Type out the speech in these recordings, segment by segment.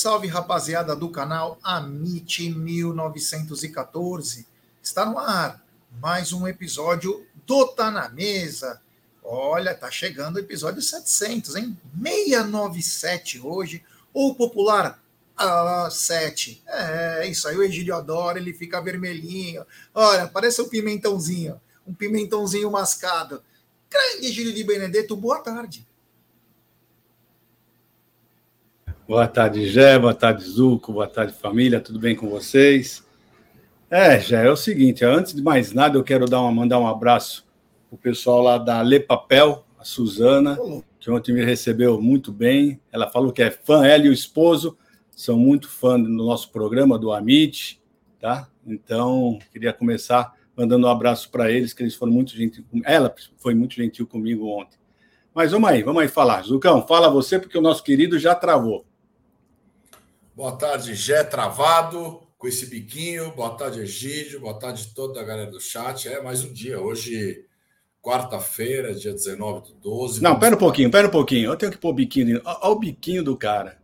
Salve, rapaziada do canal Amit 1914. Está no ar mais um episódio do Tá na Mesa. Olha, tá chegando o episódio 700, hein? 697 hoje, ou popular ah, 7. É, isso aí o Egílio adora, ele fica vermelhinho. Olha, parece um pimentãozinho, um pimentãozinho mascado. Grande Egílio de Benedetto, boa tarde. Boa tarde, Gé, boa tarde, Zuco, boa tarde, família, tudo bem com vocês? É, Gé, é o seguinte, antes de mais nada, eu quero dar uma, mandar um abraço para o pessoal lá da Le Papel, a Suzana, que ontem me recebeu muito bem. Ela falou que é fã, ela e o esposo são muito fã do nosso programa, do Amit, tá? Então, queria começar mandando um abraço para eles, que eles foram muito gentil. Ela foi muito gentil comigo ontem. Mas vamos aí, vamos aí falar. Zucão, fala você, porque o nosso querido já travou. Boa tarde, Gé Travado, com esse biquinho. Boa tarde, Egídio. Boa tarde toda a galera do chat. É mais um dia. Hoje, quarta-feira, dia 19 do 12. Não, pera um pouquinho, pera um pouquinho. Eu tenho que pôr o biquinho. Olha o biquinho do cara.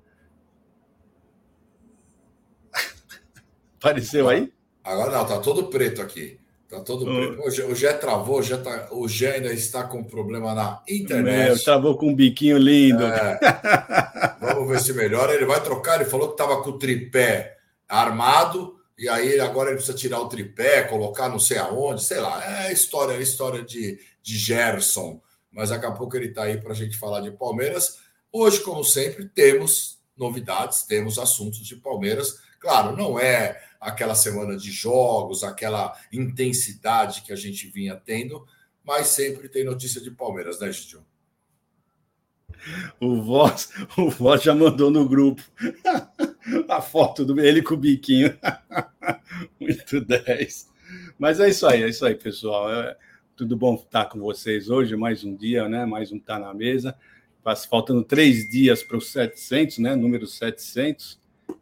Apareceu aí? Agora não, tá todo preto aqui. Tá todo preto. O Gé travou, o Gé, tá, o Gé ainda está com problema na internet. Meu, travou com um biquinho lindo. É. Vamos ver se melhora. Ele vai trocar. Ele falou que estava com o tripé armado. E aí agora ele precisa tirar o tripé, colocar não sei aonde, sei lá. É história, é história de, de Gerson. Mas daqui a pouco ele está aí para a gente falar de Palmeiras. Hoje, como sempre, temos novidades, temos assuntos de Palmeiras. Claro, não é aquela semana de jogos, aquela intensidade que a gente vinha tendo, mas sempre tem notícia de Palmeiras, né, Gidio? O Voz, o Voz já mandou no grupo a foto do ele com o biquinho. Muito 10. Mas é isso aí, é isso aí, pessoal. É, tudo bom estar com vocês hoje, mais um dia, né? Mais um Tá na Mesa. Faltando três dias para os 700, né? Número 700.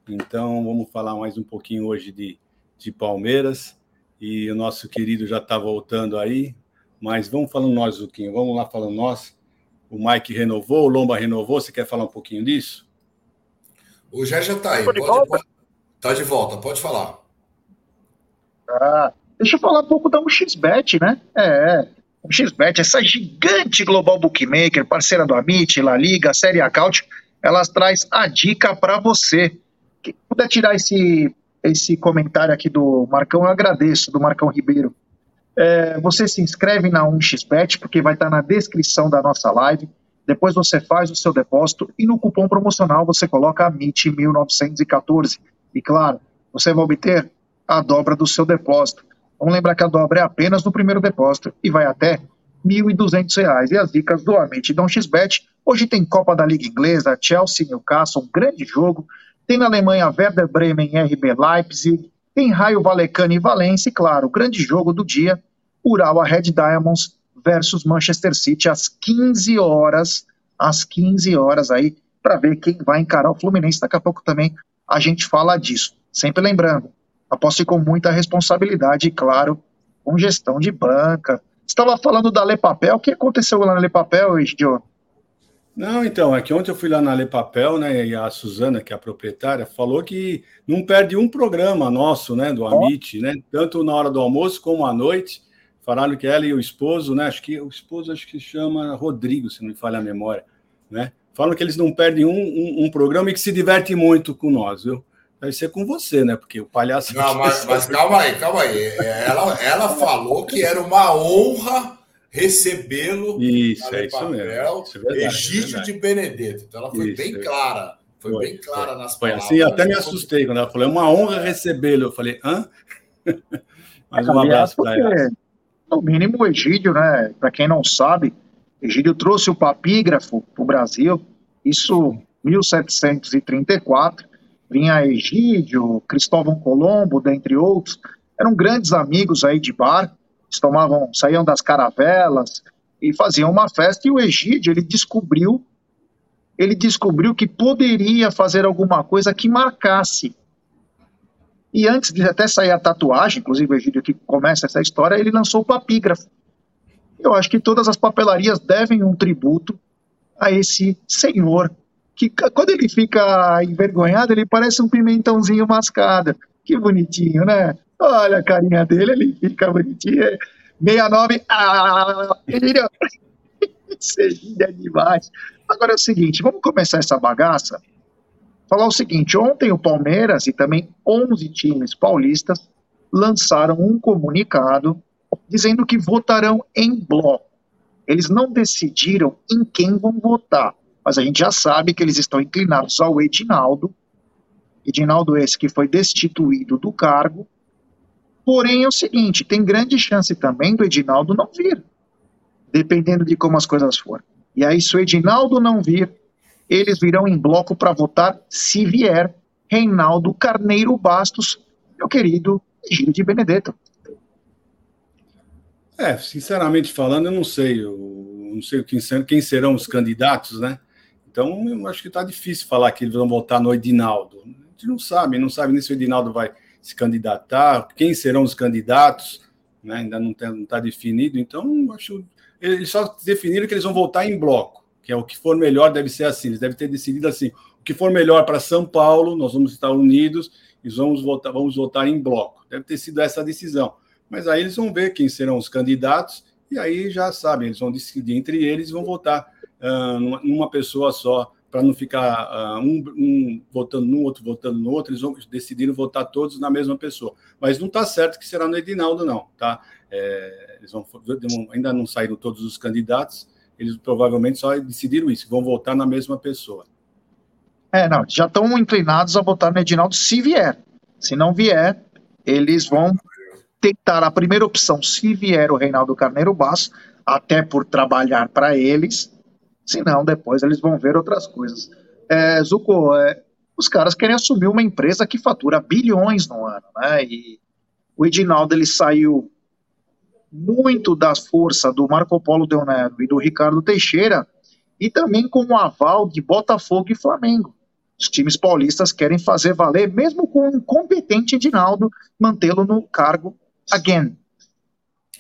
Então, vamos falar mais um pouquinho hoje de, de Palmeiras. E o nosso querido já está voltando aí. Mas vamos falando nós, Zuquinho. Vamos lá falando nós. O Mike renovou, o Lomba renovou. Você quer falar um pouquinho disso? O Jé já está aí. Pode, pode, tá de volta, pode falar. Ah, deixa eu falar um pouco da UXBet, né? É, o XBet, essa gigante global bookmaker, parceira do Amit, La Liga, Série Acaute, elas traz a dica para você quem puder tirar esse, esse comentário aqui do Marcão, eu agradeço, do Marcão Ribeiro. É, você se inscreve na 1xBet, porque vai estar na descrição da nossa live. Depois você faz o seu depósito e no cupom promocional você coloca MIT1914. E claro, você vai obter a dobra do seu depósito. Vamos lembrar que a dobra é apenas no primeiro depósito e vai até R$ 1.200. E as dicas do Amit Dom XBet. Hoje tem Copa da Liga Inglesa, Chelsea Newcastle, um grande jogo. Tem na Alemanha Werder Bremen RB Leipzig. Tem Raio Valecano e Valência. E claro, o grande jogo do dia, Urawa Red Diamonds versus Manchester City às 15 horas. Às 15 horas aí, para ver quem vai encarar o Fluminense. Daqui a pouco também a gente fala disso. Sempre lembrando, aposte com muita responsabilidade e, claro, com gestão de banca. Estava falando da Le Papel. O que aconteceu lá na Le Papel, Egidio? Não, então, é que ontem eu fui lá na Le Papel, né, e a Suzana, que é a proprietária, falou que não perde um programa nosso, né, do Amit, né, tanto na hora do almoço como à noite. Falaram que ela e o esposo, né, acho que o esposo acho que chama Rodrigo, se não me falha a memória, né, falam que eles não perdem um, um, um programa e que se divertem muito com nós, viu? Deve ser com você, né, porque o palhaço... Não, mas, mas calma aí, calma aí. Ela, ela falou que era uma honra recebê-lo isso, é isso mesmo. Isso é verdade, é Egídio é de Benedetto. Então ela foi isso, bem é. clara. Foi, foi, bem clara foi. nas foi palavras. Foi assim, até me assustei quando ela falou, é uma honra recebê-lo. Eu falei, hã? Mais um abraço para ela. No mínimo, o Egídio, né? Para quem não sabe, Egídio trouxe o papígrafo para o Brasil, isso 1734. Vinha Egídio, Cristóvão Colombo, dentre outros. Eram grandes amigos aí de bar tomavam, saíam das caravelas e faziam uma festa. E o Egídio, ele descobriu, ele descobriu que poderia fazer alguma coisa que marcasse. E antes de até sair a tatuagem, inclusive o Egídio que começa essa história, ele lançou o papígrafo. Eu acho que todas as papelarias devem um tributo a esse senhor que quando ele fica envergonhado, ele parece um pimentãozinho mascado. Que bonitinho, né? Olha a carinha dele, ele fica bonitinho. 69, ah, entendeu? Seria demais. Agora é o seguinte, vamos começar essa bagaça. Falar o seguinte, ontem o Palmeiras e também 11 times paulistas lançaram um comunicado dizendo que votarão em bloco. Eles não decidiram em quem vão votar, mas a gente já sabe que eles estão inclinados ao Edinaldo. Edinaldo esse que foi destituído do cargo. Porém é o seguinte, tem grande chance também do Edinaldo não vir, dependendo de como as coisas forem. E aí se o Edinaldo não vir, eles virão em bloco para votar se vier Reinaldo Carneiro Bastos, meu querido Gil de Benedetto. É, sinceramente falando, eu não sei. Eu não sei quem, serão os candidatos, né? Então, eu acho que está difícil falar que eles vão votar no Edinaldo. A gente não sabe, não sabe nem se o Edinaldo vai se candidatar, quem serão os candidatos, né? ainda não está definido. Então, acho eles só definiram que eles vão votar em bloco, que é o que for melhor, deve ser assim. Eles devem ter decidido assim: o que for melhor para São Paulo, nós vamos estar unidos e vamos votar, vamos votar em bloco. Deve ter sido essa a decisão. Mas aí eles vão ver quem serão os candidatos e aí já sabem, eles vão decidir entre eles e vão votar numa pessoa só, para não ficar uh, um, um, votando no outro, votando no outro, eles vão decidir votar todos na mesma pessoa. Mas não está certo que será no Edinaldo, não, tá? É, eles vão, ainda não saíram todos os candidatos, eles provavelmente só decidiram isso, vão votar na mesma pessoa. É, não, já estão inclinados a votar no Edinaldo se vier. Se não vier, eles vão tentar a primeira opção, se vier o Reinaldo Carneiro Basso, até por trabalhar para eles, senão depois eles vão ver outras coisas. É, Zuko, é, os caras querem assumir uma empresa que fatura bilhões no ano, né? E o Edinaldo ele saiu muito da força do Marco Polo Del Nero e do Ricardo Teixeira e também com o aval de Botafogo e Flamengo. Os times paulistas querem fazer valer, mesmo com um competente Edinaldo, mantê-lo no cargo again.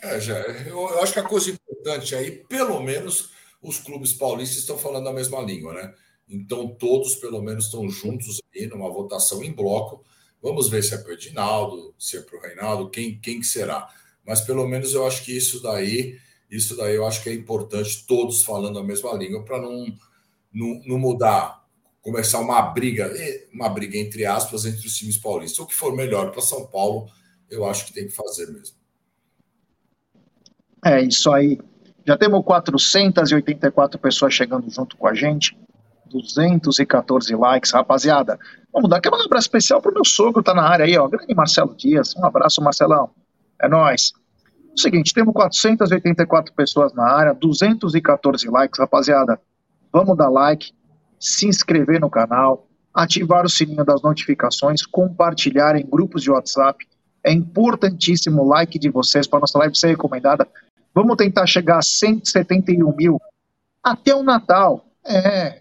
É, já, eu, eu, acho que a coisa importante aí, pelo menos, os clubes paulistas estão falando a mesma língua, né? Então, todos, pelo menos, estão juntos aí numa votação em bloco. Vamos ver se é para o Edinaldo, se é para o Reinaldo, quem, quem que será. Mas, pelo menos, eu acho que isso daí, isso daí eu acho que é importante, todos falando a mesma língua, para não, não, não mudar, começar uma briga, uma briga entre aspas, entre os times paulistas. O que for melhor para São Paulo eu acho que tem que fazer mesmo. É isso aí. Já temos 484 pessoas chegando junto com a gente. 214 likes, rapaziada. Vamos dar aquela abraço especial pro meu sogro, tá na área aí, ó. Grande Marcelo Dias. Um abraço, Marcelão. É nós. Seguinte, temos 484 pessoas na área, 214 likes, rapaziada. Vamos dar like, se inscrever no canal, ativar o sininho das notificações, compartilhar em grupos de WhatsApp é importantíssimo o like de vocês para nossa live ser recomendada. Vamos tentar chegar a 171 mil até o Natal. É,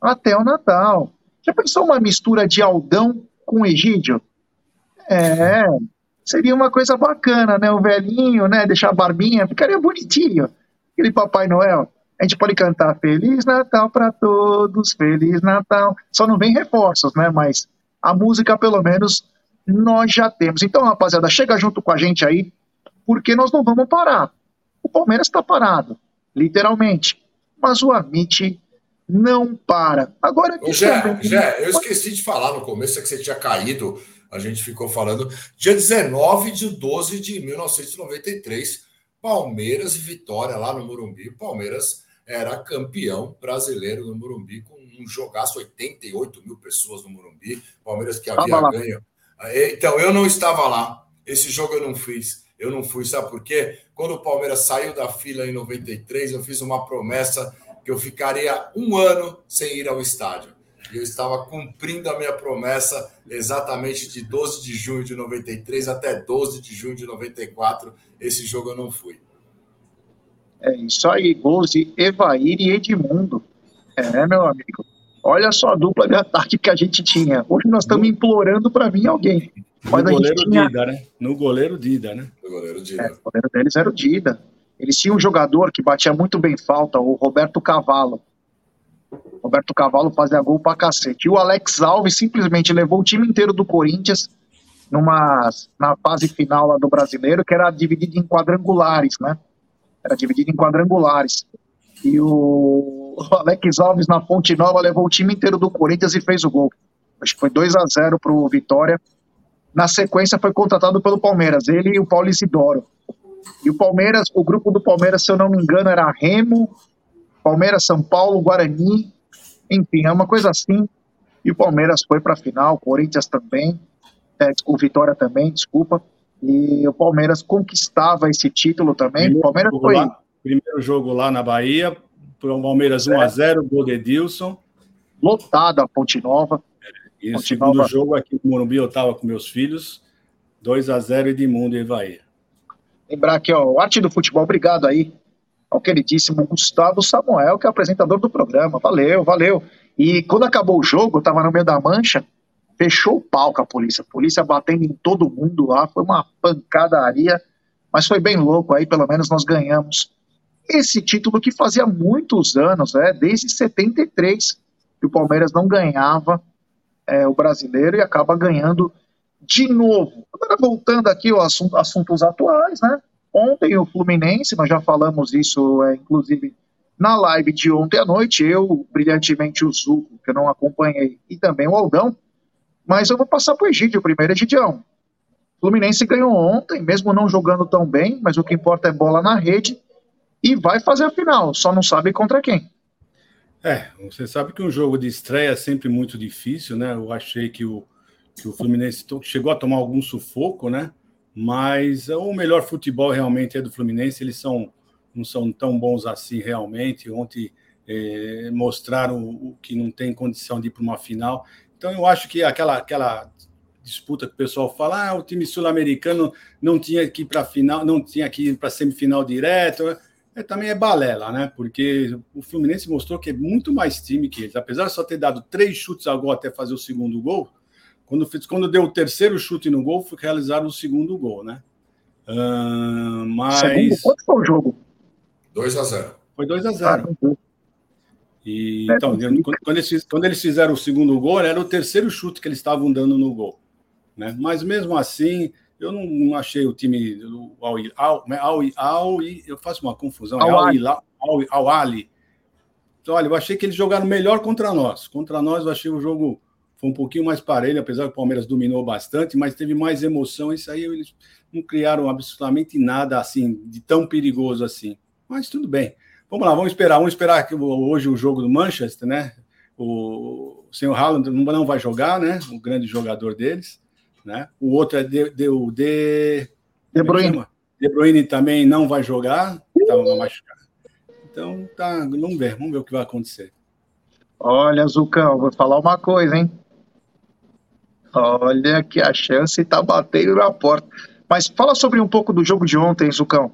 até o Natal. Já pensou uma mistura de Aldão com Egídio? É, seria uma coisa bacana, né? O velhinho, né? Deixar a barbinha, ficaria bonitinho. Aquele Papai Noel. A gente pode cantar Feliz Natal para todos, Feliz Natal. Só não vem reforços, né? Mas a música, pelo menos, nós já temos. Então, rapaziada, chega junto com a gente aí, porque nós não vamos parar. O Palmeiras está parado, literalmente. Mas o Amit não para. Agora que. Também... Jé, eu esqueci de falar no começo é que você tinha caído. A gente ficou falando. Dia 19 de 12 de 1993, Palmeiras e Vitória lá no Morumbi. Palmeiras era campeão brasileiro no Morumbi, com um jogaço 88 mil pessoas no Morumbi. Palmeiras que havia ganho então, eu não estava lá. Esse jogo eu não fiz. Eu não fui, sabe por quê? Quando o Palmeiras saiu da fila em 93, eu fiz uma promessa que eu ficaria um ano sem ir ao estádio. E eu estava cumprindo a minha promessa exatamente de 12 de junho de 93 até 12 de junho de 94. Esse jogo eu não fui. É isso aí, gols de Evair e Edmundo. É, meu amigo. Olha só a dupla de ataque que a gente tinha. Hoje nós estamos implorando para vir alguém. Mas no goleiro tinha... Dida, né? No goleiro Dida, né? No goleiro Dida. É, o goleiro deles era o Dida. Eles tinham um jogador que batia muito bem falta, o Roberto Cavalo. Roberto Cavalo fazia gol pra cacete. E o Alex Alves simplesmente levou o time inteiro do Corinthians numa, na fase final lá do brasileiro, que era dividido em quadrangulares, né? Era dividido em quadrangulares. E o Alex Alves na Fonte Nova levou o time inteiro do Corinthians e fez o gol. Acho que foi 2 a 0 para o Vitória. Na sequência foi contratado pelo Palmeiras, ele e o Paulo Isidoro. E o Palmeiras, o grupo do Palmeiras, se eu não me engano, era Remo, Palmeiras, São Paulo, Guarani, enfim, é uma coisa assim. E o Palmeiras foi para a final, o Corinthians também, é, o Vitória também, desculpa. E o Palmeiras conquistava esse título também. Primeiro o Palmeiras foi. lá, primeiro jogo lá na Bahia, o Palmeiras 1x0, gol de Edilson. lotado a Ponte Nova. E o segundo jogo aqui no Morumbi, eu estava com meus filhos, 2x0 Edmundo e Bahia. Lembrar aqui, ó, o Arte do Futebol, obrigado aí ao queridíssimo Gustavo Samuel, que é o apresentador do programa. Valeu, valeu. E quando acabou o jogo, eu tava no meio da mancha, fechou o pau com a polícia. A polícia batendo em todo mundo lá, foi uma pancadaria, mas foi bem louco aí, pelo menos nós ganhamos esse título que fazia muitos anos, né, desde 73, que o Palmeiras não ganhava é, o brasileiro e acaba ganhando de novo. Agora, voltando aqui aos assunto, assuntos atuais, né? Ontem o Fluminense, nós já falamos isso, é, inclusive, na live de ontem à noite, eu, brilhantemente, o Zuco, que eu não acompanhei, e também o Aldão, mas eu vou passar para o Egídio primeiro, Egidião. Fluminense ganhou ontem, mesmo não jogando tão bem, mas o que importa é bola na rede, e vai fazer a final, só não sabe contra quem. É, você sabe que um jogo de estreia é sempre muito difícil, né? Eu achei que o, que o Fluminense chegou a tomar algum sufoco, né? Mas o melhor futebol realmente é do Fluminense, eles são não são tão bons assim realmente. Ontem eh, mostraram o, que não tem condição de ir para uma final. Então eu acho que aquela, aquela disputa que o pessoal fala, ah, o time sul-americano não tinha que ir para final, não tinha que ir para semifinal direto. É, também é balela, né? Porque o Fluminense mostrou que é muito mais time que eles. Apesar de só ter dado três chutes a gol até fazer o segundo gol, quando, fez, quando deu o terceiro chute no gol, foi realizar o segundo gol, né? Ah, mas Segundo, quanto foi o jogo? 2 a 0 foi 2 a Ah, 0 E, É, então, sim. quando, eles, quando eles fizeram o segundo gol, era o terceiro chute que eles estavam dando no gol. Né? Mas mesmo assim, eu não, não achei o time do Al, Al, Al, Al, eu faço uma confusão, é Al Al, Al, Al Ali. Então, olha, eu achei que eles jogaram melhor contra nós. Contra nós, eu achei o jogo foi um pouquinho mais parelho, apesar que o Palmeiras dominou bastante, mas teve mais emoção. Isso aí eles não criaram absolutamente nada assim de tão perigoso assim. Mas tudo bem. Vamos lá, vamos esperar. Vamos esperar que hoje o jogo do Manchester, né? O, o senhor Haaland não, não vai jogar, né? O grande jogador deles, né? O outro é de, de, o de, De é que Bruyne. De Bruyne também não vai jogar, estava machucado. Então, tá, vamos ver, vamos ver o que vai acontecer. Olha, Zucão, vou falar uma coisa, hein? Olha que a chance tá batendo na porta. Mas fala sobre um pouco do jogo de ontem, Zucão.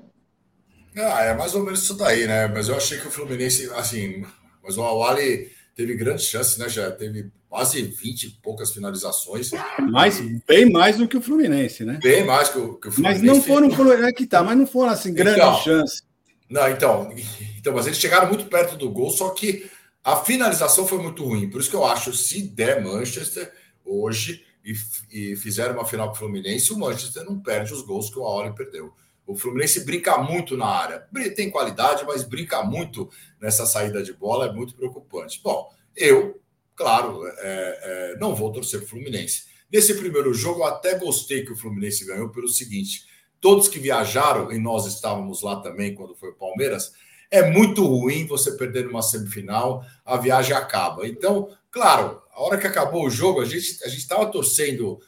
Ah, é mais ou menos isso daí, né? Mas eu achei que o Fluminense, assim, mas o Awali teve grandes chances, né? Já teve quase 20 e poucas finalizações. Mas bem mais do que o Fluminense, né? Bem mais que o, que o Mas Fluminense. não foram, é que tá, mas não foram assim grandes Então. chances. Não, então, então, mas eles chegaram muito perto do gol, só que a finalização foi muito ruim. Por isso que eu acho, se der Manchester hoje e, e fizer uma final com o Fluminense, o Manchester não perde os gols que o Aoli perdeu. O Fluminense brinca muito na área. Tem qualidade, mas brinca muito nessa saída de bola, é muito preocupante. Bom, eu, claro, é, é, não vou torcer o Fluminense. Nesse primeiro jogo, eu até gostei que o Fluminense ganhou pelo seguinte: todos que viajaram, e nós estávamos lá também quando foi o Palmeiras, é muito ruim você perder numa semifinal, a viagem acaba. Então, claro, a hora que acabou o jogo, a gente a estava torcendo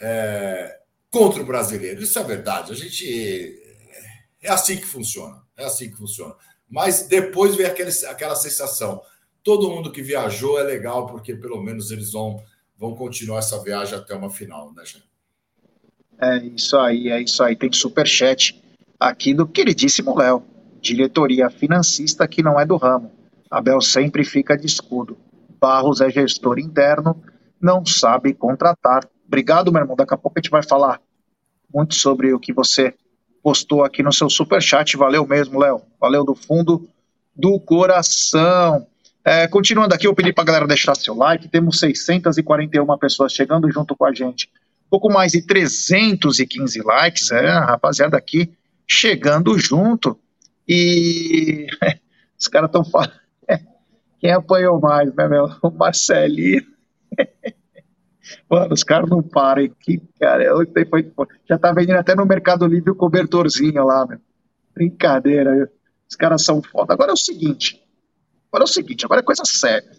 é, contra o brasileiro. Isso é verdade. A gente. É assim que funciona. É assim que funciona. Mas depois vem aquele, aquela sensação. Todo mundo que viajou é legal, porque pelo menos eles vão, vão continuar essa viagem até uma final, né, gente? É isso aí, é isso aí. Tem superchat aqui do queridíssimo Léo. Diretoria financista que não é do ramo. Abel sempre fica de escudo. Barros é gestor interno, não sabe contratar. Obrigado, meu irmão. Daqui a pouco a gente vai falar muito sobre o que você postou aqui no seu superchat. Valeu mesmo, Léo. Valeu do fundo do coração. É, continuando aqui, eu pedi para a galera deixar seu like. Temos 641 pessoas chegando junto com a gente. Pouco mais de 315 likes, é, a rapaziada aqui chegando junto. E os caras estão falando. Quem apanhou mais, né, meu? O Marcelinho. Mano, os caras não param. Que, cara, eu, foi, já tá vendendo até no Mercado Livre o cobertorzinho lá, meu. Brincadeira. Os caras são foda. Agora é o seguinte. Agora é o seguinte, agora é coisa séria.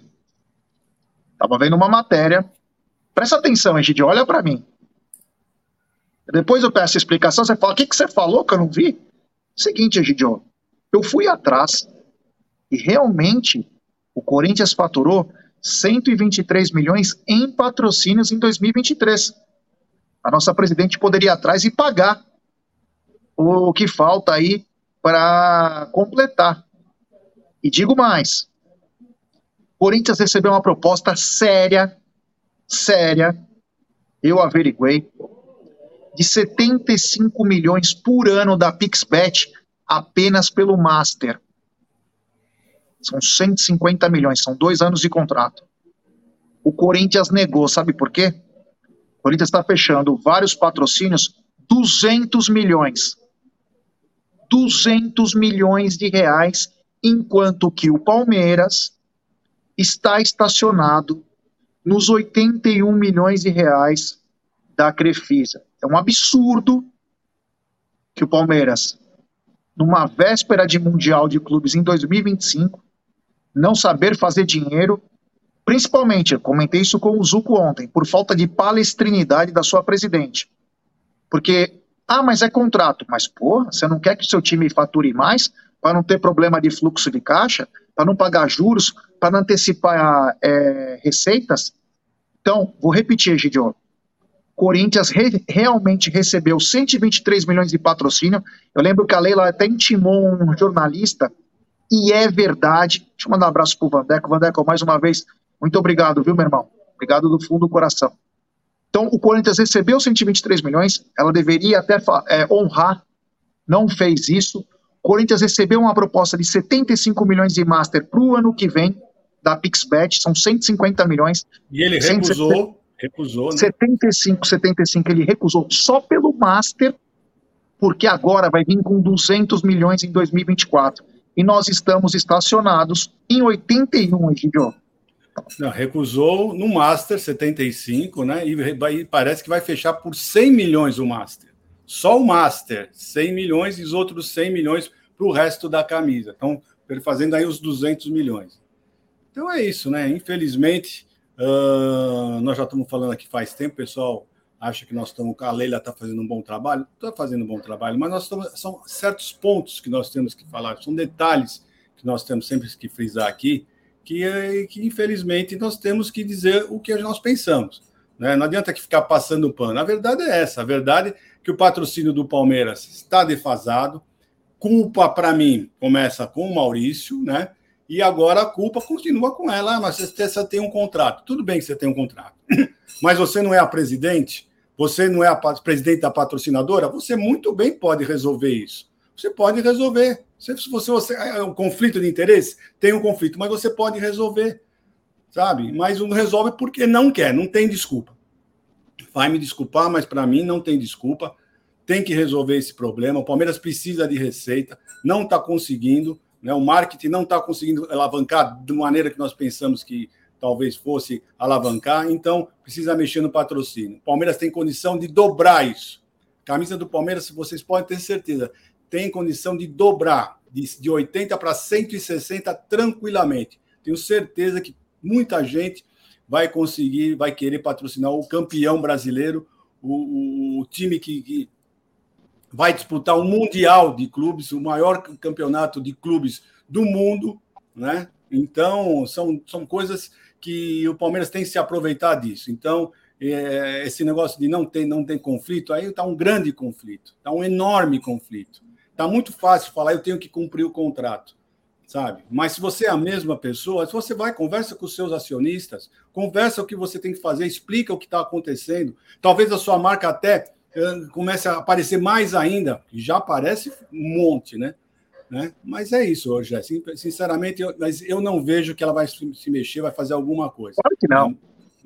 Tava vendo uma matéria. Presta atenção, Egidio, olha para mim. Depois eu peço explicação, você fala, o que, que você falou que eu não vi? Seguinte, Egidio, eu fui atrás e realmente o Corinthians faturou 123 milhões em patrocínios em 2023. A nossa presidente poderia ir atrás e pagar o que falta aí para completar. E digo mais: Corinthians recebeu uma proposta séria, séria, eu averiguei, de 75 milhões por ano da Pixbet apenas pelo Master. São 150 milhões, são dois anos de contrato. O Corinthians negou, sabe por quê? O Corinthians está fechando vários patrocínios, 200 milhões. 200 milhões de reais, enquanto que o Palmeiras está estacionado nos 81 milhões de reais da Crefisa. É um absurdo que o Palmeiras, numa véspera de Mundial de Clubes em 2025, não saber fazer dinheiro, principalmente, comentei isso com o Zuco ontem, por falta de palestrinidade da sua presidente. Porque, ah, mas é contrato. Mas, porra, você não quer que seu time fature mais para não ter problema de fluxo de caixa, para não pagar juros, para não antecipar é, receitas? Então, vou repetir, Gideon. Corinthians re realmente recebeu 123 milhões de patrocínio. Eu lembro que a Leila até intimou um jornalista e é verdade. Deixa eu mandar um abraço pro Vandeco. Vandeco, mais uma vez, muito obrigado, viu, meu irmão? Obrigado do fundo do coração. Então, o Corinthians recebeu 123 milhões, ela deveria até é, honrar, não fez isso. O Corinthians recebeu uma proposta de 75 milhões de Master para o ano que vem, da PixBet, são 150 milhões. E ele recusou, 170, recusou, né? 75, 75, ele recusou só pelo Master, porque agora vai vir com 200 milhões em 2024 e nós estamos estacionados em 81, Egidio. Não, recusou no Master 75, né? E, e, parece que vai fechar por 100 milhões o Master. Só o Master, 100 milhões e os outros 100 milhões para o resto da camisa. Então, fazendo aí os 200 milhões. Então é isso, né? Infelizmente, uh, nós já estamos falando aqui faz tempo, pessoal acha que nós estamos. A Leila está fazendo um bom trabalho, está fazendo um bom trabalho, mas nós estamos, são certos pontos que nós temos que falar, são detalhes que nós temos sempre que frisar aqui, que, que infelizmente nós temos que dizer o que nós pensamos. Né? Não adianta que ficar passando pano. A verdade é essa: a verdade que o patrocínio do Palmeiras está defasado. Culpa, para mim, começa com o Maurício, né? E agora a culpa continua com ela. Ah, mas você tem um contrato. Tudo bem que você tem um contrato. Mas você não é a presidente? Você não é a presidente da patrocinadora? Você muito bem pode resolver isso. Você pode resolver. Se você, você é um conflito de interesse, tem um conflito, mas você pode resolver, sabe? Mas não resolve porque não quer, não tem desculpa. Vai me desculpar, mas para mim não tem desculpa. Tem que resolver esse problema. O Palmeiras precisa de receita, não está conseguindo. Né? O marketing não está conseguindo alavancar da maneira que nós pensamos que talvez fosse alavancar, então precisa mexer no patrocínio. Palmeiras tem condição de dobrar isso. Camisa do Palmeiras, vocês podem ter certeza, tem condição de dobrar de, de 80 para 160 tranquilamente. Tenho certeza que muita gente vai conseguir, vai querer patrocinar o campeão brasileiro, o, o, o time que, que vai disputar o Mundial de Clubes, o maior campeonato de clubes do mundo, né? Então, são, são coisas que o Palmeiras tem que se aproveitar disso. Então, é, esse negócio de não ter, não ter conflito, aí está um grande conflito, está um enorme conflito. Está muito fácil falar, eu tenho que cumprir o contrato, sabe? Mas se você é a mesma pessoa, se você vai, conversa com os seus acionistas, conversa o que você tem que fazer, explica o que está acontecendo. Talvez a sua marca até uh, comece a aparecer mais ainda, já aparece um monte, né? Né? Mas é isso hoje. Sinceramente, eu, mas eu não vejo que ela vai se mexer, vai fazer alguma coisa. Claro que não.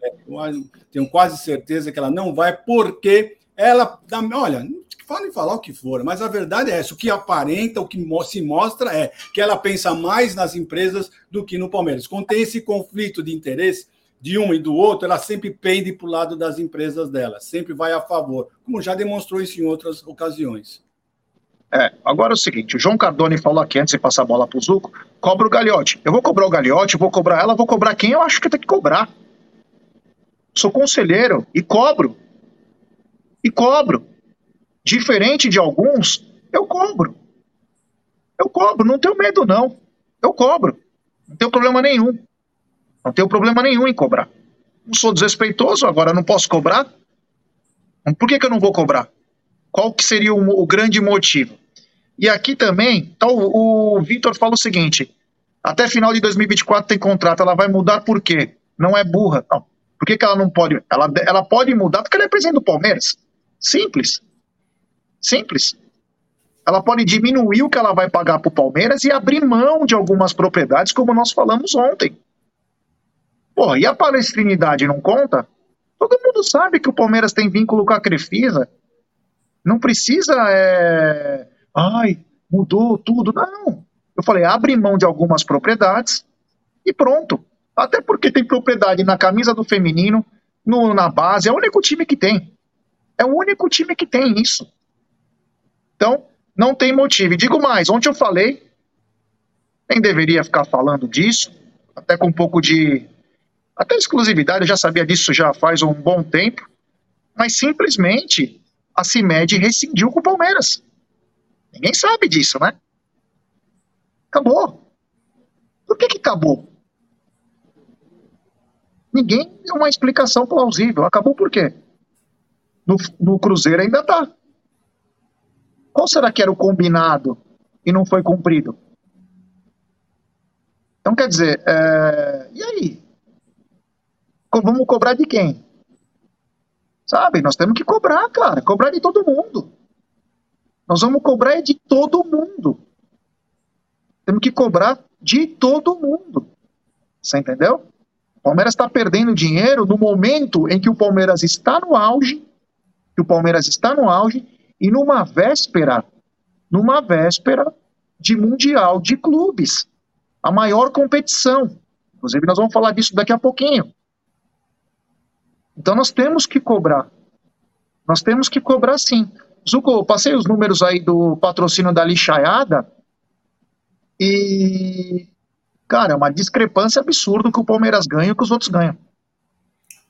É, tenho quase certeza que ela não vai, porque ela. Olha, podem falar o que for, mas a verdade é essa: o que aparenta, o que se mostra é que ela pensa mais nas empresas do que no Palmeiras. Quando tem esse conflito de interesse de um e do outro, ela sempre pende para o lado das empresas dela, sempre vai a favor, como já demonstrou isso em outras ocasiões. É, agora é o seguinte, o João Cardone falou aqui antes de passar a bola para o Zuco, cobra o Gagliotti. Eu vou cobrar o Gagliotti, vou cobrar ela, vou cobrar quem eu acho que tem que cobrar. Sou conselheiro e cobro. E cobro. Diferente de alguns, eu cobro. Eu cobro, não tenho medo não. Eu cobro. Não tenho problema nenhum. Não tenho problema nenhum em cobrar. Não sou desrespeitoso, agora não posso cobrar. Por que, que eu não vou cobrar? Qual que seria o, o grande motivo? E aqui também, tá, o, o Vitor fala o seguinte: até final de 2024 tem contrato, ela vai mudar por quê? Não é burra. Não. Por que, que ela não pode? Ela, ela pode mudar porque ela é presidente do Palmeiras. Simples. Simples. Ela pode diminuir o que ela vai pagar para o Palmeiras e abrir mão de algumas propriedades, como nós falamos ontem. Porra, e a palestrinidade não conta? Todo mundo sabe que o Palmeiras tem vínculo com a Crefisa. Não precisa. É... Ai, mudou tudo. Não. Eu falei, abre mão de algumas propriedades e pronto. Até porque tem propriedade na camisa do feminino, no, na base. É o único time que tem. É o único time que tem isso. Então, não tem motivo. E digo mais, ontem eu falei, nem deveria ficar falando disso, até com um pouco de. Até exclusividade, eu já sabia disso já faz um bom tempo, mas simplesmente a CIMED rescindiu com o Palmeiras. Ninguém sabe disso, né? Acabou. Por que, que acabou? Ninguém deu uma explicação plausível. Acabou por quê? No, no Cruzeiro ainda tá. Qual será que era o combinado e não foi cumprido? Então, quer dizer, é... e aí? Vamos cobrar de quem? Sabe? Nós temos que cobrar, cara. Cobrar de todo mundo. Nós vamos cobrar de todo mundo. Temos que cobrar de todo mundo. Você entendeu? O Palmeiras está perdendo dinheiro no momento em que o Palmeiras está no auge, que o Palmeiras está no auge, e numa véspera, numa véspera de Mundial de Clubes. A maior competição. Inclusive, nós vamos falar disso daqui a pouquinho. Então nós temos que cobrar. Nós temos que cobrar sim. Zuko, passei os números aí do patrocínio da lixaiada e, cara, é uma discrepância absurda que o Palmeiras ganha e que os outros ganham.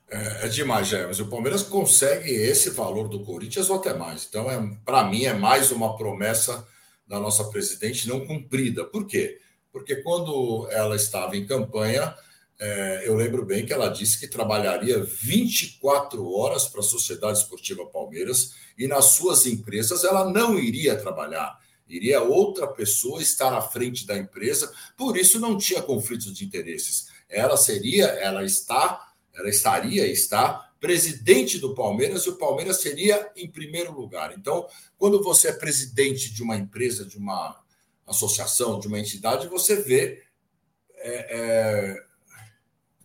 É, é demais, é, mas o Palmeiras consegue esse valor do Corinthians ou até mais. Então, é, para mim, é mais uma promessa da nossa presidente não cumprida. Por quê? Porque quando ela estava em campanha, é, eu lembro bem que ela disse que trabalharia 24 horas para a Sociedade Esportiva Palmeiras e nas suas empresas ela não iria trabalhar. Iria outra pessoa estar à frente da empresa, por isso não tinha conflitos de interesses. Ela seria, ela está, ela estaria, está presidente do Palmeiras e o Palmeiras seria em primeiro lugar. Então, quando você é presidente de uma empresa, de uma associação, de uma entidade, você vê é, é,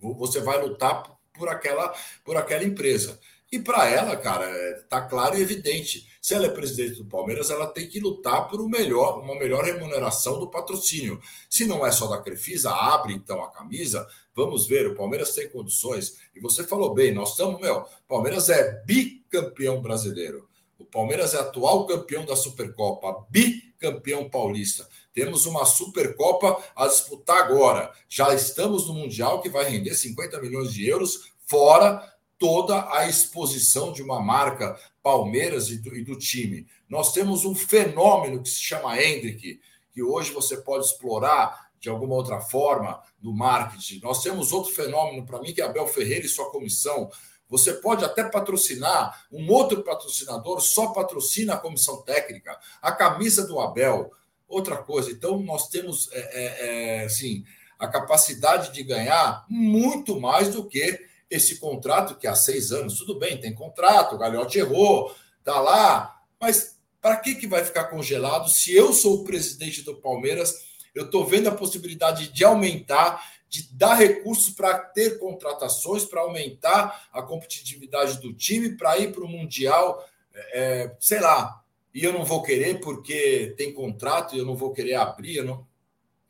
você vai lutar por aquela, por aquela empresa. E para ela, cara, está é, claro e evidente. Se ela é presidente do Palmeiras, ela tem que lutar por um melhor, uma melhor remuneração do patrocínio. Se não é só da Crefisa, abre então a camisa. Vamos ver, o Palmeiras tem condições. E você falou bem, nós estamos, meu, Palmeiras é bicampeão brasileiro. O Palmeiras é atual campeão da Supercopa, bicampeão paulista. Temos uma Supercopa a disputar agora. Já estamos no Mundial que vai render 50 milhões de euros, fora toda a exposição de uma marca Palmeiras e do, e do time. Nós temos um fenômeno que se chama Hendrick, que hoje você pode explorar de alguma outra forma no marketing. Nós temos outro fenômeno para mim que é Abel Ferreira e sua comissão. Você pode até patrocinar, um outro patrocinador só patrocina a comissão técnica, a camisa do Abel. Outra coisa, então nós temos é, é, é, assim, a capacidade de ganhar muito mais do que esse contrato que há seis anos. Tudo bem, tem contrato, o Gagliotti errou, tá lá, mas Para que, que vai ficar congelado? Se eu sou o presidente do Palmeiras, eu estou vendo a possibilidade de aumentar, de dar recursos para ter contratações, para aumentar a competitividade do time, para ir para o Mundial, é, sei lá. E eu não vou querer porque tem contrato e eu não vou querer abrir. Não...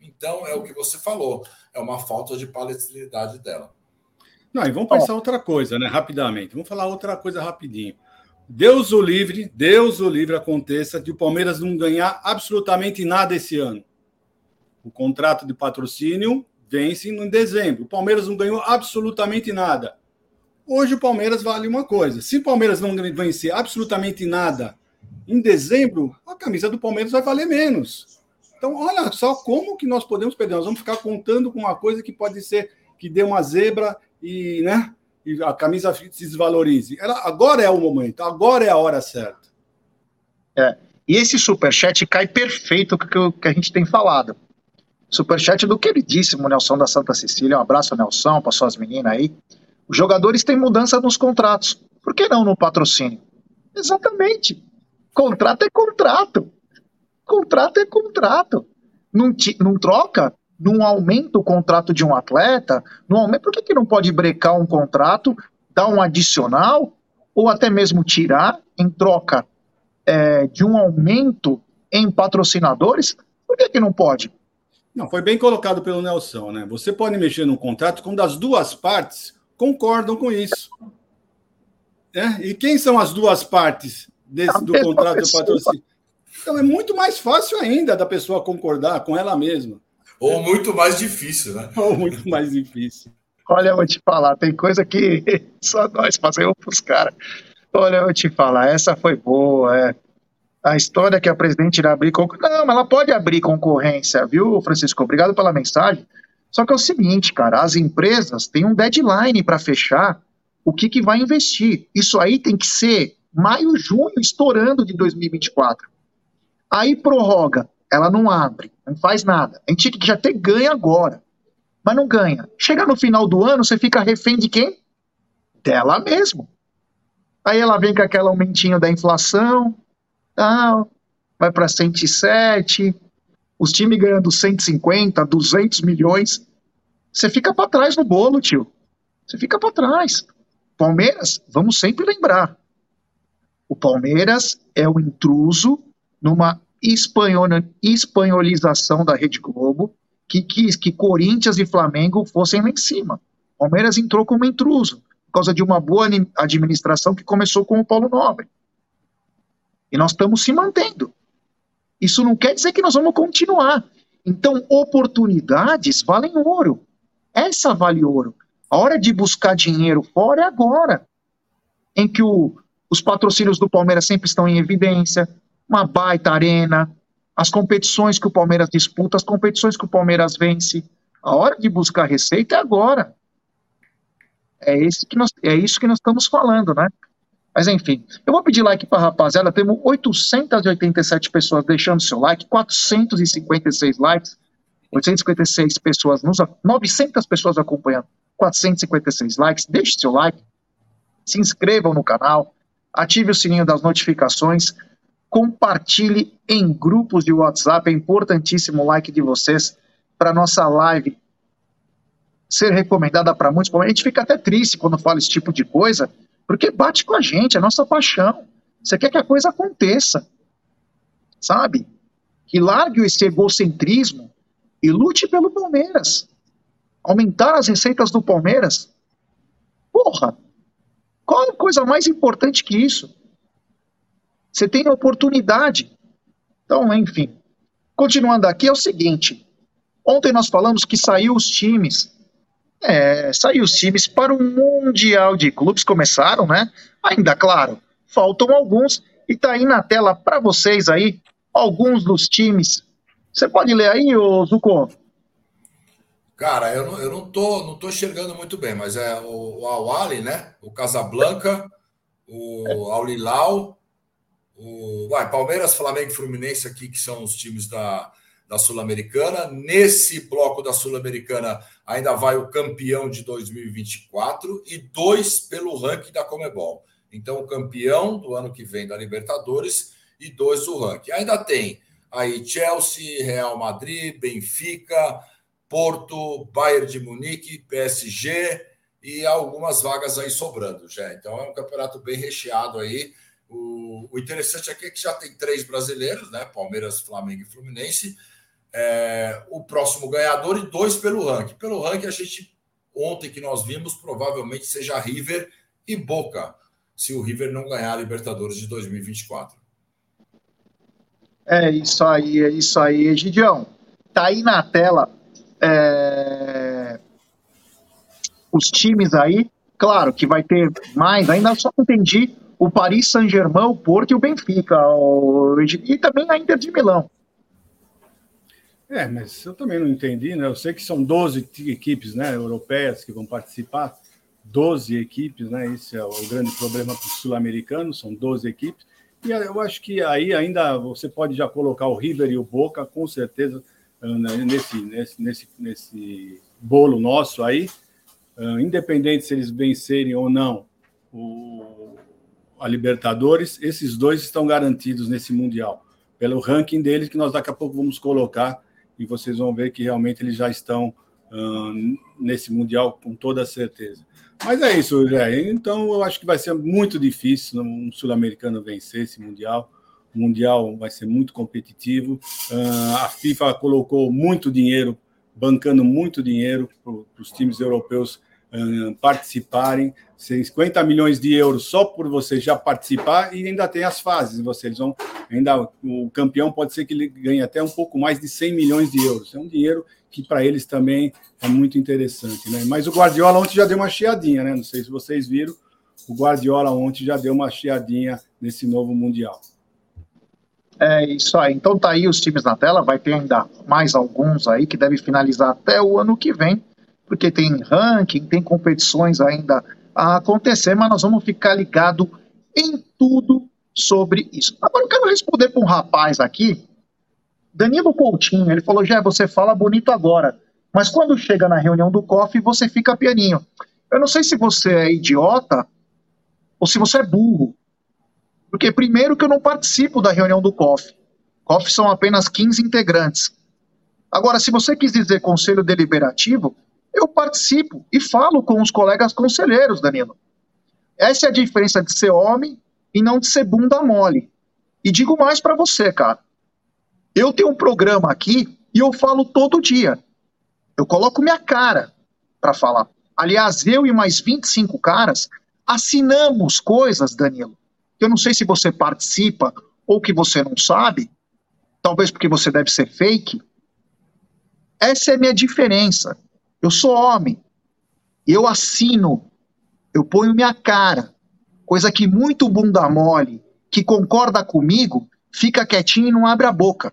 Então, é o que você falou, é uma falta de palestralidade dela. Não, e vamos pensar outra coisa, né? Rapidamente. Vamos falar outra coisa rapidinho. Deus o livre, Deus o livre aconteça de o Palmeiras não ganhar absolutamente nada esse ano. O contrato de patrocínio vence em dezembro. O Palmeiras não ganhou absolutamente nada. Hoje o Palmeiras vale uma coisa. Se o Palmeiras não vencer absolutamente nada em dezembro, a camisa do Palmeiras vai valer menos. Então, olha só como que nós podemos perder. Nós vamos ficar contando com uma coisa que pode ser que dê uma zebra e, né, e a camisa se desvalorize. Ela, agora é o momento, agora é a hora certa. É. E esse superchat cai perfeito com o que a gente tem falado. Superchat do queridíssimo Nelson da Santa Cecília. Um abraço, Nelson, para suas meninas aí. Os jogadores têm mudança nos contratos. Por que não no patrocínio? Exatamente. Contrato é contrato. Contrato é contrato. Não, te, não troca não aumenta o contrato de um atleta, não aumenta, por que, que não pode brecar um contrato, dar um adicional, ou até mesmo tirar em troca é, de um aumento em patrocinadores? Por que, que não pode? Não, foi bem colocado pelo Nelson, né? Você pode mexer num contrato quando as duas partes concordam com isso. É? E quem são as duas partes desse, do contrato de patrocínio? Então é muito mais fácil ainda da pessoa concordar com ela mesma. Ou muito mais difícil, né? Ou muito mais difícil. Olha, eu vou te falar, tem coisa que só nós fazemos para os caras. Olha, eu vou te falar, essa foi boa, é. A história que a presidente irá abrir concorrência. Não, mas ela pode abrir concorrência, viu, Francisco? Obrigado pela mensagem. Só que é o seguinte, cara, as empresas têm um deadline para fechar o que, que vai investir. Isso aí tem que ser maio, junho, estourando de 2024. Aí prorroga ela não abre, não faz nada. A gente já até ganha agora, mas não ganha. Chega no final do ano, você fica refém de quem? Dela mesmo. Aí ela vem com aquele aumentinho da inflação, tal, vai para 107, os times ganhando 150, 200 milhões. Você fica para trás no bolo, tio. Você fica para trás. Palmeiras, vamos sempre lembrar. O Palmeiras é o intruso numa espanholização da Rede Globo, que quis que Corinthians e Flamengo fossem lá em cima. Palmeiras entrou como intruso, por causa de uma boa administração que começou com o Paulo Nobre. E nós estamos se mantendo. Isso não quer dizer que nós vamos continuar. Então, oportunidades valem ouro. Essa vale ouro. A hora de buscar dinheiro fora é agora. Em que o, os patrocínios do Palmeiras sempre estão em evidência, uma baita arena, as competições que o Palmeiras disputa, as competições que o Palmeiras vence. A hora de buscar receita é agora. É, esse que nós, é isso que nós estamos falando, né? Mas enfim, eu vou pedir like para a rapaziada. Temos 887 pessoas deixando seu like, 456 likes, 856 pessoas, nos, 900 pessoas acompanhando, 456 likes. Deixe seu like, se inscrevam no canal, ative o sininho das notificações compartilhe em grupos de WhatsApp. É importantíssimo o like de vocês para nossa live ser recomendada para muitos. A gente fica até triste quando fala esse tipo de coisa, porque bate com a gente, é nossa paixão. Você quer que a coisa aconteça, sabe? Que largue esse egocentrismo e lute pelo Palmeiras. Aumentar as receitas do Palmeiras. Porra! Qual a coisa mais importante que isso? Você tem oportunidade. Então, enfim. Continuando aqui, é o seguinte. Ontem nós falamos que saiu os times. É, saiu os times para o Mundial de Clubes. Começaram, né? Ainda, claro, faltam alguns. E tá aí na tela para vocês aí, alguns dos times. Você pode ler aí, ô Zuko? Cara, eu não, eu não tô, não tô enxergando muito bem, mas é o, o Awali, né? O Casablanca, o. Aulilau, o vai, Palmeiras, Flamengo e Fluminense aqui, que são os times da, da Sul-Americana. Nesse bloco da Sul-Americana ainda vai o campeão de 2024 e dois pelo ranking da Comebol. Então, o campeão do ano que vem da Libertadores e dois o ranking. Ainda tem aí Chelsea, Real Madrid, Benfica, Porto, Bayern de Munique, PSG e algumas vagas aí sobrando já. Então é um campeonato bem recheado aí. O, o interessante aqui é que já tem três brasileiros, né? Palmeiras, Flamengo e Fluminense. É, o próximo ganhador e dois pelo ranking. Pelo ranking, a gente, ontem que nós vimos, provavelmente seja River e Boca, se o River não ganhar a Libertadores de 2024. É isso aí, é isso aí, Egidião. Tá aí na tela é... os times aí. Claro que vai ter mais, ainda só entendi o Paris Saint-Germain, o Porto e o Benfica, o... e também a Inter de Milão. É, mas eu também não entendi, né? Eu sei que são 12 equipes né, europeias que vão participar, 12 equipes, né? Esse é o grande problema para os sul-americanos, são 12 equipes. E eu acho que aí ainda você pode já colocar o River e o Boca, com certeza, ah, né, nesse, nesse, nesse, nesse bolo nosso aí, ah, independente se eles vencerem ou não o, a Libertadores, esses dois estão garantidos nesse Mundial, pelo ranking deles, que nós daqui a pouco vamos colocar, e vocês vão ver que realmente eles já estão uh, nesse Mundial com toda certeza. Mas é isso, Jé. Então eu acho que vai ser muito difícil um sul-americano vencer esse Mundial. O Mundial vai ser muito competitivo. Uh, a FIFA colocou muito dinheiro, bancando muito dinheiro para os times europeus participarem. 50 milhões de euros só por você já participar e ainda tem as fases. Vocês vão ainda o campeão pode ser que ele ganhe até um pouco mais de 100 milhões de euros. É um dinheiro que para eles também é muito interessante, né? Mas o Guardiola ontem já deu uma chiadinha, né? Não sei se vocês viram, o Guardiola ontem já deu uma chiadinha nesse novo mundial. É isso aí. Então tá aí os times na tela, vai ter ainda mais alguns aí que devem finalizar até o ano que vem, porque tem ranking, tem competições ainda a acontecer, mas nós vamos ficar ligado em tudo sobre isso. Agora eu quero responder para um rapaz aqui Danilo Coutinho, ele falou: já você fala bonito agora, mas quando chega na reunião do COF, você fica pianinho. Eu não sei se você é idiota ou se você é burro. Porque, primeiro, que eu não participo da reunião do COF. COF são apenas 15 integrantes. Agora, se você quis dizer conselho deliberativo, eu participo e falo com os colegas conselheiros, Danilo. Essa é a diferença de ser homem e não de ser bunda mole. E digo mais para você, cara. Eu tenho um programa aqui e eu falo todo dia. Eu coloco minha cara para falar. Aliás, eu e mais 25 caras assinamos coisas, Danilo. Eu não sei se você participa ou que você não sabe, talvez porque você deve ser fake. Essa é a minha diferença. Eu sou homem. Eu assino. Eu ponho minha cara. Coisa que muito bunda mole, que concorda comigo, fica quietinho e não abre a boca.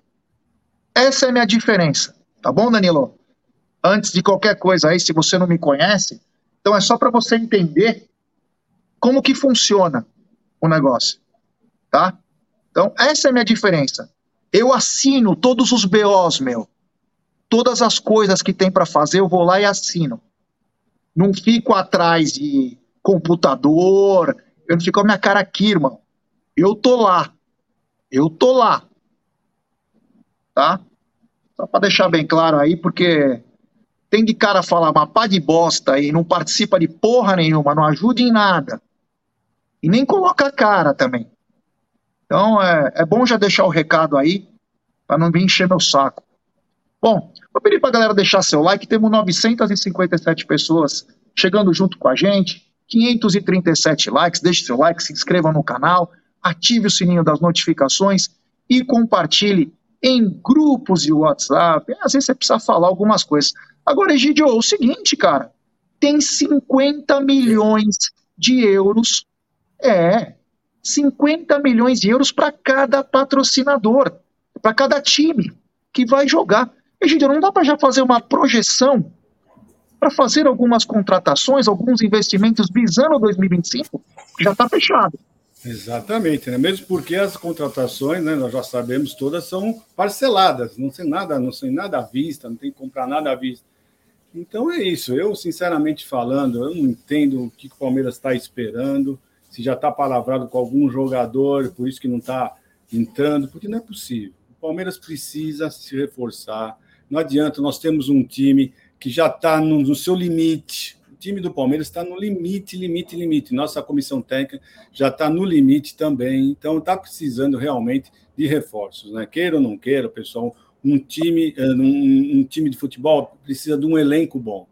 Essa é a minha diferença. Tá bom, Danilo? Antes de qualquer coisa aí, se você não me conhece, então é só para você entender como que funciona o negócio, tá? Então, essa é a minha diferença. Eu assino todos os BOs, meu. Todas as coisas que tem para fazer, eu vou lá e assino. Não fico atrás de computador, eu não fico com a minha cara aqui, irmão. Eu tô lá. Eu tô lá tá? Só para deixar bem claro aí, porque tem de cara falar uma pá de bosta aí, não participa de porra nenhuma, não ajuda em nada. E nem coloca a cara também. Então é, é bom já deixar o recado aí, para não vir encher meu saco. Bom, vou pedir para a galera deixar seu like, temos 957 pessoas chegando junto com a gente, 537 likes, deixe seu like, se inscreva no canal, ative o sininho das notificações e compartilhe em grupos de WhatsApp. Às vezes você precisa falar algumas coisas. Agora, Egidio, é o seguinte, cara, tem 50 milhões de euros. É, 50 milhões de euros para cada patrocinador, para cada time que vai jogar. Egidio, não dá para já fazer uma projeção para fazer algumas contratações, alguns investimentos visando 2025? Já está fechado. Exatamente, né? mesmo porque as contratações, né, nós já sabemos, todas são parceladas, não tem nada, não tem nada à vista, não tem que comprar nada à vista. Então é isso. Eu, sinceramente falando, eu não entendo o que o Palmeiras está esperando, se já está palavrado com algum jogador, por isso que não está entrando, porque não é possível. O Palmeiras precisa se reforçar. Não adianta, nós temos um time que já está no, no seu limite. O time do Palmeiras está no limite, limite, limite. Nossa comissão técnica já está no limite também. Então está precisando realmente de reforços, né? Queira ou não queira, pessoal, um time, eh, um, um time de futebol precisa de um elenco bom.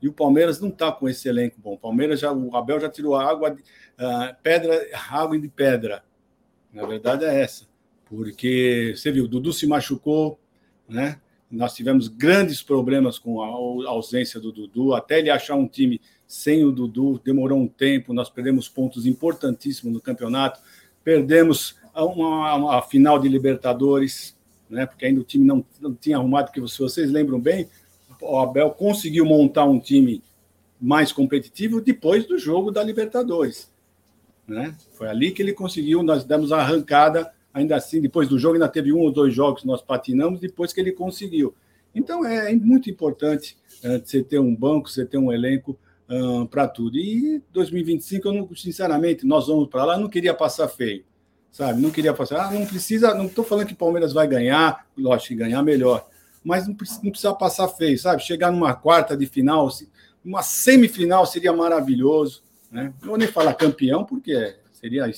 E o Palmeiras não está com esse elenco bom. O Palmeiras já, o Abel já tirou água, uh, pedra, água de pedra. Na verdade é essa, porque você viu, o Dudu se machucou, né? Nós tivemos grandes problemas com a ausência do Dudu, até ele achar um time sem o Dudu, demorou um tempo, nós perdemos pontos importantíssimos no campeonato, perdemos uma, uma final de Libertadores, né? Porque ainda o time não, não tinha arrumado, porque se vocês lembram bem, o Abel conseguiu montar um time mais competitivo depois do jogo da Libertadores. Né? Foi ali que ele conseguiu, nós demos a arrancada, ainda assim, depois do jogo, ainda teve um ou dois jogos que nós patinamos, depois que ele conseguiu. Então é, muito importante é, você ter um banco, você ter um elenco uh, para tudo. E 2025, eu não, sinceramente, nós vamos para lá, eu não queria passar feio, sabe? Não queria passar, ah, não precisa, não estou falando que o Palmeiras vai ganhar, lógico que ganhar melhor, mas não precisa, não precisa passar feio, sabe? Chegar numa quarta de final, uma semifinal seria maravilhoso, né? Não vou nem falar campeão, porque seria.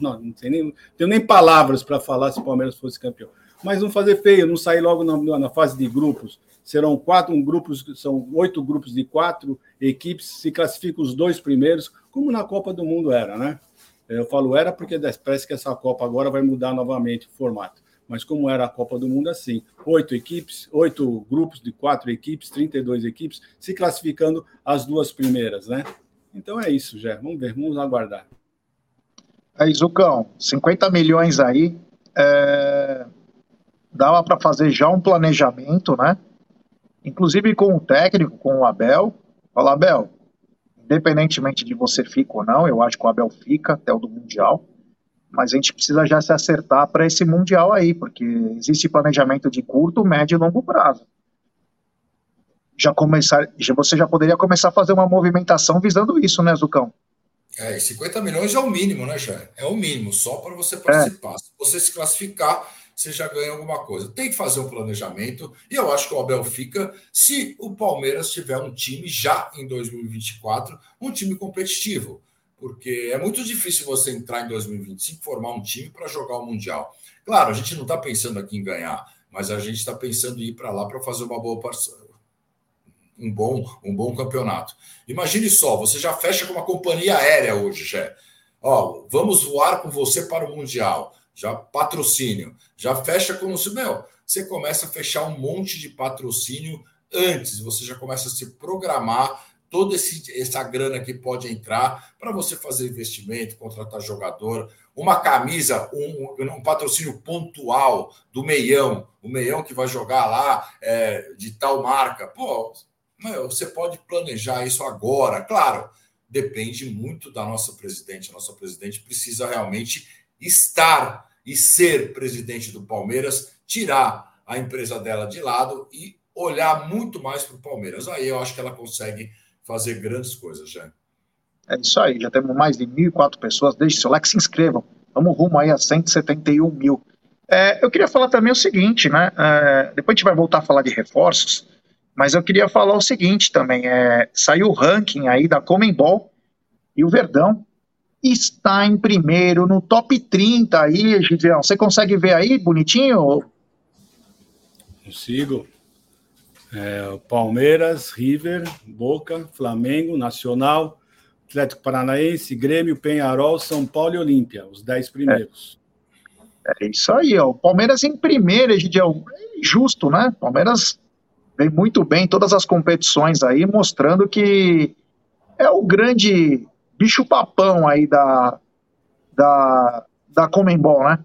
Não, não, nem, tenho nem palavras para falar se o Palmeiras fosse campeão. Mas não fazer feio, não sair logo na, na fase de grupos. Serão quatro um grupos, são oito grupos de quatro equipes, se classificam os dois primeiros, como na Copa do Mundo era, né? Eu falo era porque parece que essa Copa agora vai mudar novamente o formato mas como era a Copa do Mundo assim, oito equipes, oito grupos de quatro equipes, 32 equipes, se classificando as duas primeiras, né? Então é isso, Jé. Vamos ver, vamos aguardar. Aí, Zucão, 50 milhões aí, é... dava para fazer já um planejamento, né? Inclusive com o técnico, com o Abel. Fala, Abel, independentemente de você fica ou não, eu acho que o Abel fica até o do Mundial mas a gente precisa já se acertar para esse Mundial aí, porque existe planejamento de curto, médio e longo prazo. Já começar, você já poderia começar a fazer uma movimentação visando isso, né, Zucão? É, 50 milhões é o mínimo, né, Jair? É o mínimo, só para você participar. É. Se você se classificar, você já ganha alguma coisa. Tem que fazer um planejamento, e eu acho que o Abel fica se o Palmeiras tiver um time já em 2024, um time competitivo porque é muito difícil você entrar em 2025 formar um time para jogar o Mundial. Claro, a gente não está pensando aqui em ganhar, mas a gente está pensando em ir para lá para fazer uma boa. Um bom, um bom campeonato. Imagine só, você já fecha com uma companhia aérea hoje, Jé. Ó, vamos voar com você para o Mundial. Já patrocínio. Já fecha com o meu. Você começa a fechar um monte de patrocínio antes. Você já começa a se programar toda essa grana que pode entrar para você fazer investimento, contratar jogador, uma camisa, um, um, patrocínio pontual do meião, o meião que vai jogar lá é, de tal marca. Pô, você pode planejar isso agora. Claro, depende muito da nossa presidente. A nossa presidente precisa realmente estar e ser presidente do Palmeiras, tirar a empresa dela de lado e olhar muito mais para o Palmeiras. Aí eu acho que ela consegue fazer grandes coisas, já. É isso aí, já temos mais de 1.004 pessoas. Deixe seu like, se inscrevam. Vamos rumo aí a 171 mil. É, eu queria falar também o seguinte, né? É, depois a gente vai voltar a falar de reforços, mas eu queria falar o seguinte também. É, saiu o ranking aí da Comembol e o Verdão está em primeiro no top 30 aí, Gideão. Você consegue ver aí bonitinho? Consigo. É, Palmeiras, River, Boca, Flamengo, Nacional, Atlético Paranaense, Grêmio, Penharol, São Paulo e Olímpia, os dez primeiros. É, é isso aí, ó. Palmeiras em primeiro, Egidião, é justo, né? Palmeiras vem muito bem em todas as competições aí, mostrando que é o grande bicho-papão aí da, da, da Comembol, né?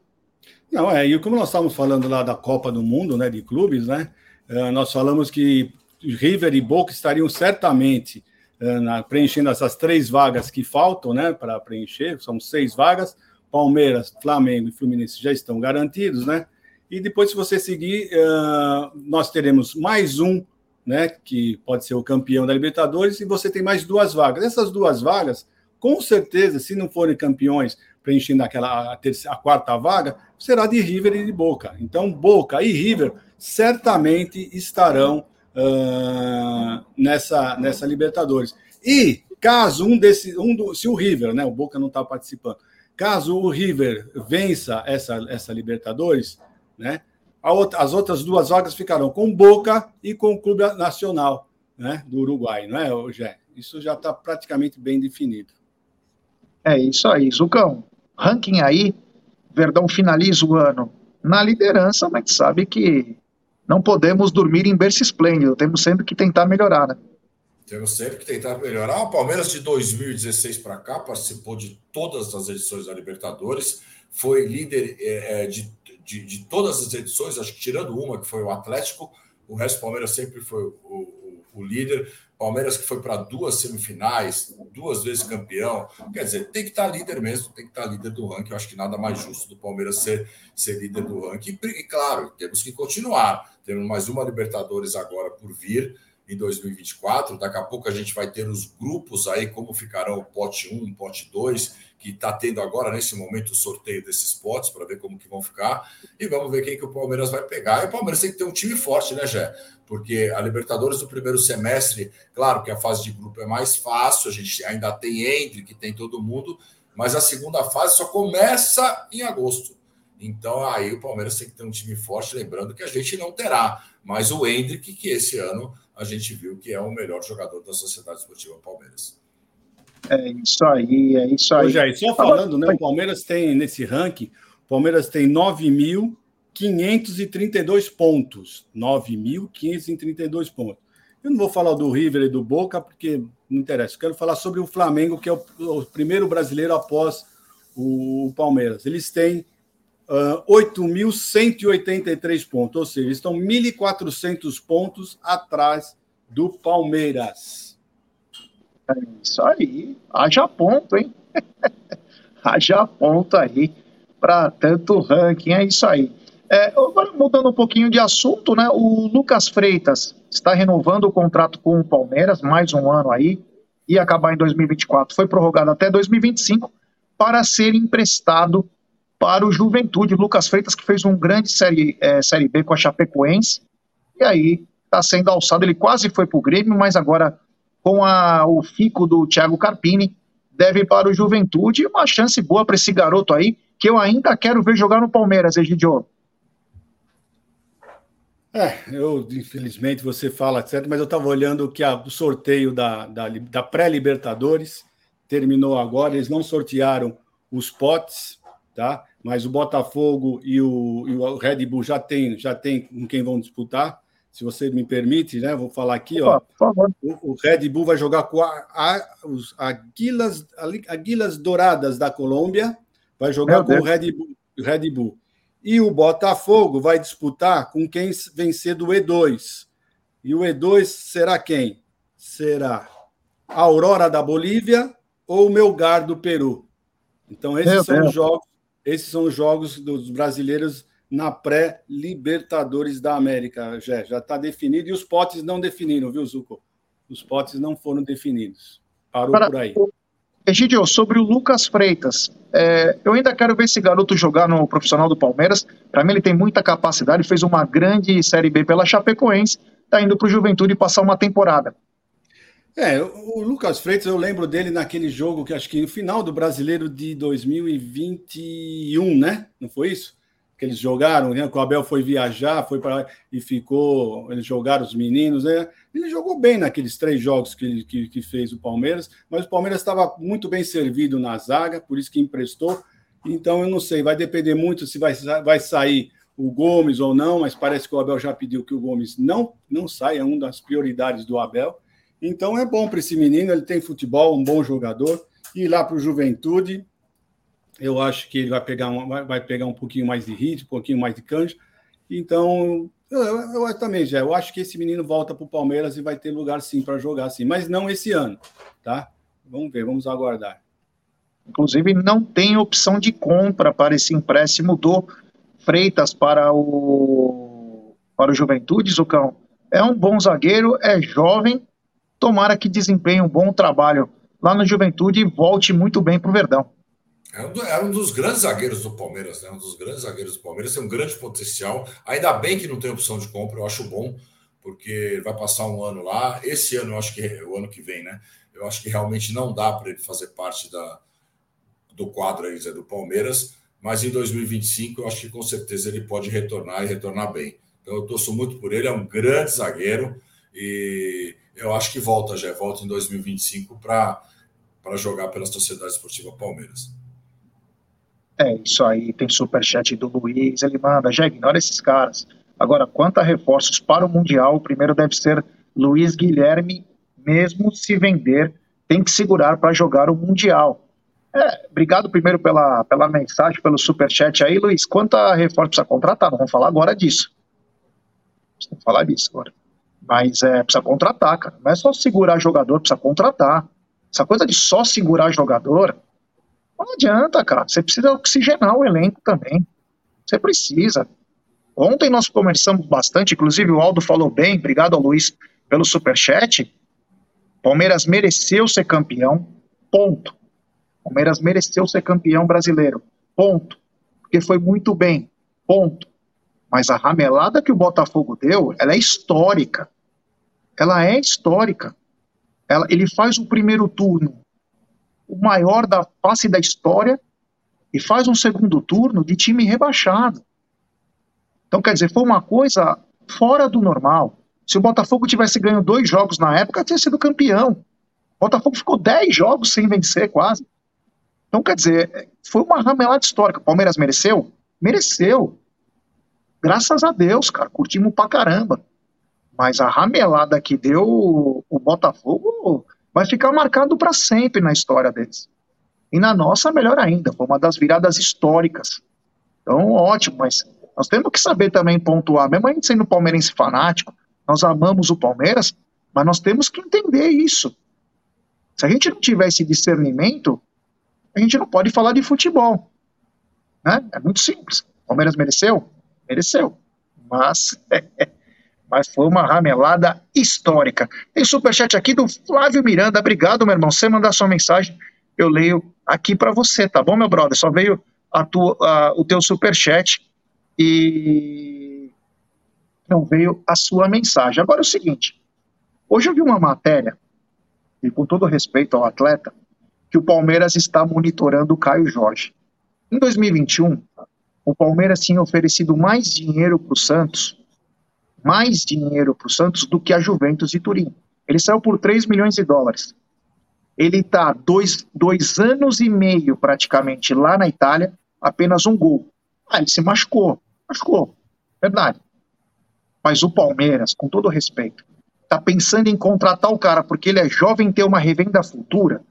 Não, é, e como nós estávamos falando lá da Copa do Mundo, né, de clubes, né, eh, nós falamos que River e Boca estariam certamente eh, na, preenchendo essas três vagas que faltam né, para preencher, são seis vagas. Palmeiras, Flamengo e Fluminense já estão garantidos, né? E depois, se você seguir, uh, nós teremos mais um, né? Que pode ser o campeão da Libertadores, e você tem mais duas vagas. Essas duas vagas, com certeza, se não forem campeões, preenchendo aquela a, terceira, a quarta vaga, será de River e de Boca. Então, Boca e River certamente estarão uh, nessa, nessa Libertadores. E caso um desse, um do, se o River, né, o Boca não está participando, caso o River vença essa, essa Libertadores, né, as outras duas vagas ficarão com Boca e com o Clube Nacional né, do Uruguai, não é, Gé? Isso já está praticamente bem definido. É isso aí, Zucão. Ranking aí, Verdão finaliza o ano na liderança, mas sabe que não podemos dormir em berço esplêndido, temos sempre que tentar melhorar, né? Temos sempre que tentar melhorar. O Palmeiras de 2016 para cá participou de todas as edições da Libertadores, foi líder é, é, de, de, de, todas as edições, acho que tirando uma, que foi o Atlético, o resto do Palmeiras sempre foi o, o, o líder. Palmeiras que foi para duas semifinais, duas vezes campeão. Quer dizer, tem que estar tá líder mesmo, tem que estar tá líder do ranking. Eu acho que nada mais justo do Palmeiras ser, ser líder do ranking. E, claro, temos que continuar. Temos mais uma Libertadores agora por vir em 2024. Daqui a pouco a gente vai ter os grupos aí, como ficarão o pote 1, pote 2, que está tendo agora, nesse momento, o sorteio desses potes, para ver como que vão ficar. E vamos ver quem que o Palmeiras vai pegar. E o Palmeiras tem que ter um time forte, né, Jé? Porque a Libertadores do primeiro semestre, claro que a fase de grupo é mais fácil, a gente ainda tem entre, que tem todo mundo, mas a segunda fase só começa em agosto. Então aí o Palmeiras tem que ter um time forte, lembrando que a gente não terá, mas o Hendrick, que esse ano a gente viu que é o melhor jogador da Sociedade Esportiva Palmeiras. É isso aí, é isso aí. Jair, só falando, né? O Palmeiras tem nesse ranking, o Palmeiras tem 9.532 pontos. 9.532 pontos. Eu não vou falar do River e do Boca, porque não interessa. Eu quero falar sobre o Flamengo, que é o, o primeiro brasileiro após o, o Palmeiras. Eles têm uh, 8.183 pontos, ou seja, estão 1.400 pontos atrás do Palmeiras. É isso aí. Haja ponto, hein? Haja ponto aí para tanto ranking. É isso aí. É, agora, mudando um pouquinho de assunto, né? O Lucas Freitas está renovando o contrato com o Palmeiras, mais um ano aí, e acabar em 2024. Foi prorrogado até 2025 para ser emprestado para o Juventude. Lucas Freitas, que fez um grande série, é, série B com a Chapecoense, e aí está sendo alçado. Ele quase foi para o Grêmio, mas agora com a, o fico do Thiago Carpini, deve ir para o Juventude. Uma chance boa para esse garoto aí, que eu ainda quero ver jogar no Palmeiras, Egidio. É, eu, infelizmente, você fala certo, mas eu estava olhando que a, o sorteio da, da, da pré-Libertadores terminou agora, eles não sortearam os potes, tá? Mas o Botafogo e o, e o Red Bull já tem, já tem com quem vão disputar. Se você me permite, né? Vou falar aqui, ó. Por favor. O, o Red Bull vai jogar com a, a, os Aguilas, Aguilas Douradas da Colômbia, vai jogar Meu com Deus. o Red Bull, Red Bull. E o Botafogo vai disputar com quem vencer do E2. E o E2 será quem? Será a Aurora da Bolívia ou o Melgar do Peru. Então, esses Meu são Deus. os jogos esses são os jogos dos brasileiros na pré-Libertadores da América, já já está definido e os potes não definiram, viu, Zuko? Os potes não foram definidos. Parou Para, por aí. Egidio, sobre o Lucas Freitas, é, eu ainda quero ver esse garoto jogar no profissional do Palmeiras. Para mim, ele tem muita capacidade, fez uma grande Série B pela Chapecoense, está indo para o Juventude passar uma temporada. É, o Lucas Freitas, eu lembro dele naquele jogo que acho que no final do Brasileiro de 2021, né? Não foi isso? Que eles jogaram, né? Que o Abel foi viajar, foi para e ficou. Eles jogaram os meninos, né? Ele jogou bem naqueles três jogos que, que, que fez o Palmeiras, mas o Palmeiras estava muito bem servido na zaga, por isso que emprestou. Então eu não sei, vai depender muito se vai, vai sair o Gomes ou não, mas parece que o Abel já pediu que o Gomes não, não saia, é uma das prioridades do Abel. Então é bom para esse menino, ele tem futebol, um bom jogador. E lá para o Juventude, eu acho que ele vai pegar, uma, vai pegar um pouquinho mais de ritmo, um pouquinho mais de canja. Então, eu, eu, eu também já, eu acho que esse menino volta para o Palmeiras e vai ter lugar sim para jogar sim, mas não esse ano, tá? Vamos ver, vamos aguardar. Inclusive, não tem opção de compra para esse empréstimo do Freitas para o, para o Juventude, Zucão. É um bom zagueiro, é jovem, Tomara que desempenhe um bom trabalho lá na juventude e volte muito bem para o Verdão. Era um dos grandes zagueiros do Palmeiras, né? Um dos grandes zagueiros do Palmeiras, tem um grande potencial. Ainda bem que não tem opção de compra, eu acho bom, porque vai passar um ano lá. Esse ano, eu acho que o ano que vem, né? Eu acho que realmente não dá para ele fazer parte da, do quadro aí, do Palmeiras, mas em 2025 eu acho que com certeza ele pode retornar e retornar bem. Então eu torço muito por ele, é um grande zagueiro e eu acho que volta já, volta em 2025 para jogar pela Sociedade Esportiva Palmeiras. É isso aí, tem superchat do Luiz, ele manda, já ignora esses caras. Agora, quanto a reforços para o Mundial, o primeiro deve ser Luiz Guilherme, mesmo se vender, tem que segurar para jogar o Mundial. É, obrigado primeiro pela, pela mensagem, pelo superchat aí, Luiz. Quanto a reforço precisa contratar? Não vamos falar agora disso. Vamos falar disso agora. Mas é, precisa contratar, cara. Não é só segurar jogador, precisa contratar. Essa coisa de só segurar jogador, não adianta, cara. Você precisa oxigenar o elenco também. Você precisa. Ontem nós conversamos bastante, inclusive o Aldo falou bem, obrigado ao Luiz pelo superchat. Palmeiras mereceu ser campeão, ponto. Palmeiras mereceu ser campeão brasileiro, ponto. Porque foi muito bem, ponto. Mas a ramelada que o Botafogo deu, ela é histórica. Ela é histórica. Ela, ele faz o primeiro turno o maior da face da história e faz um segundo turno de time rebaixado. Então, quer dizer, foi uma coisa fora do normal. Se o Botafogo tivesse ganho dois jogos na época, teria sido campeão. O Botafogo ficou dez jogos sem vencer, quase. Então, quer dizer, foi uma ramelada histórica. O Palmeiras mereceu? Mereceu. Graças a Deus, cara, curtimos pra caramba. Mas a ramelada que deu o Botafogo vai ficar marcado para sempre na história deles. E na nossa, melhor ainda, foi uma das viradas históricas. Então, ótimo, mas nós temos que saber também pontuar, mesmo a gente sendo palmeirense fanático, nós amamos o Palmeiras, mas nós temos que entender isso. Se a gente não tiver esse discernimento, a gente não pode falar de futebol. Né? É muito simples. O Palmeiras mereceu? Mereceu. Mas mas foi uma ramelada histórica. Tem superchat aqui do Flávio Miranda. Obrigado, meu irmão. Você mandar sua mensagem, eu leio aqui para você, tá bom, meu brother? Só veio a tua, a, o teu superchat e não veio a sua mensagem. Agora é o seguinte: hoje eu vi uma matéria, e com todo respeito ao atleta, que o Palmeiras está monitorando o Caio Jorge. Em 2021, o Palmeiras tinha oferecido mais dinheiro para o Santos mais dinheiro para o Santos do que a Juventus de Turim. Ele saiu por 3 milhões de dólares. Ele está dois, dois anos e meio praticamente lá na Itália, apenas um gol. Ah, ele se machucou. Machucou. Verdade. Mas o Palmeiras, com todo respeito, está pensando em contratar o cara porque ele é jovem e tem uma revenda futura.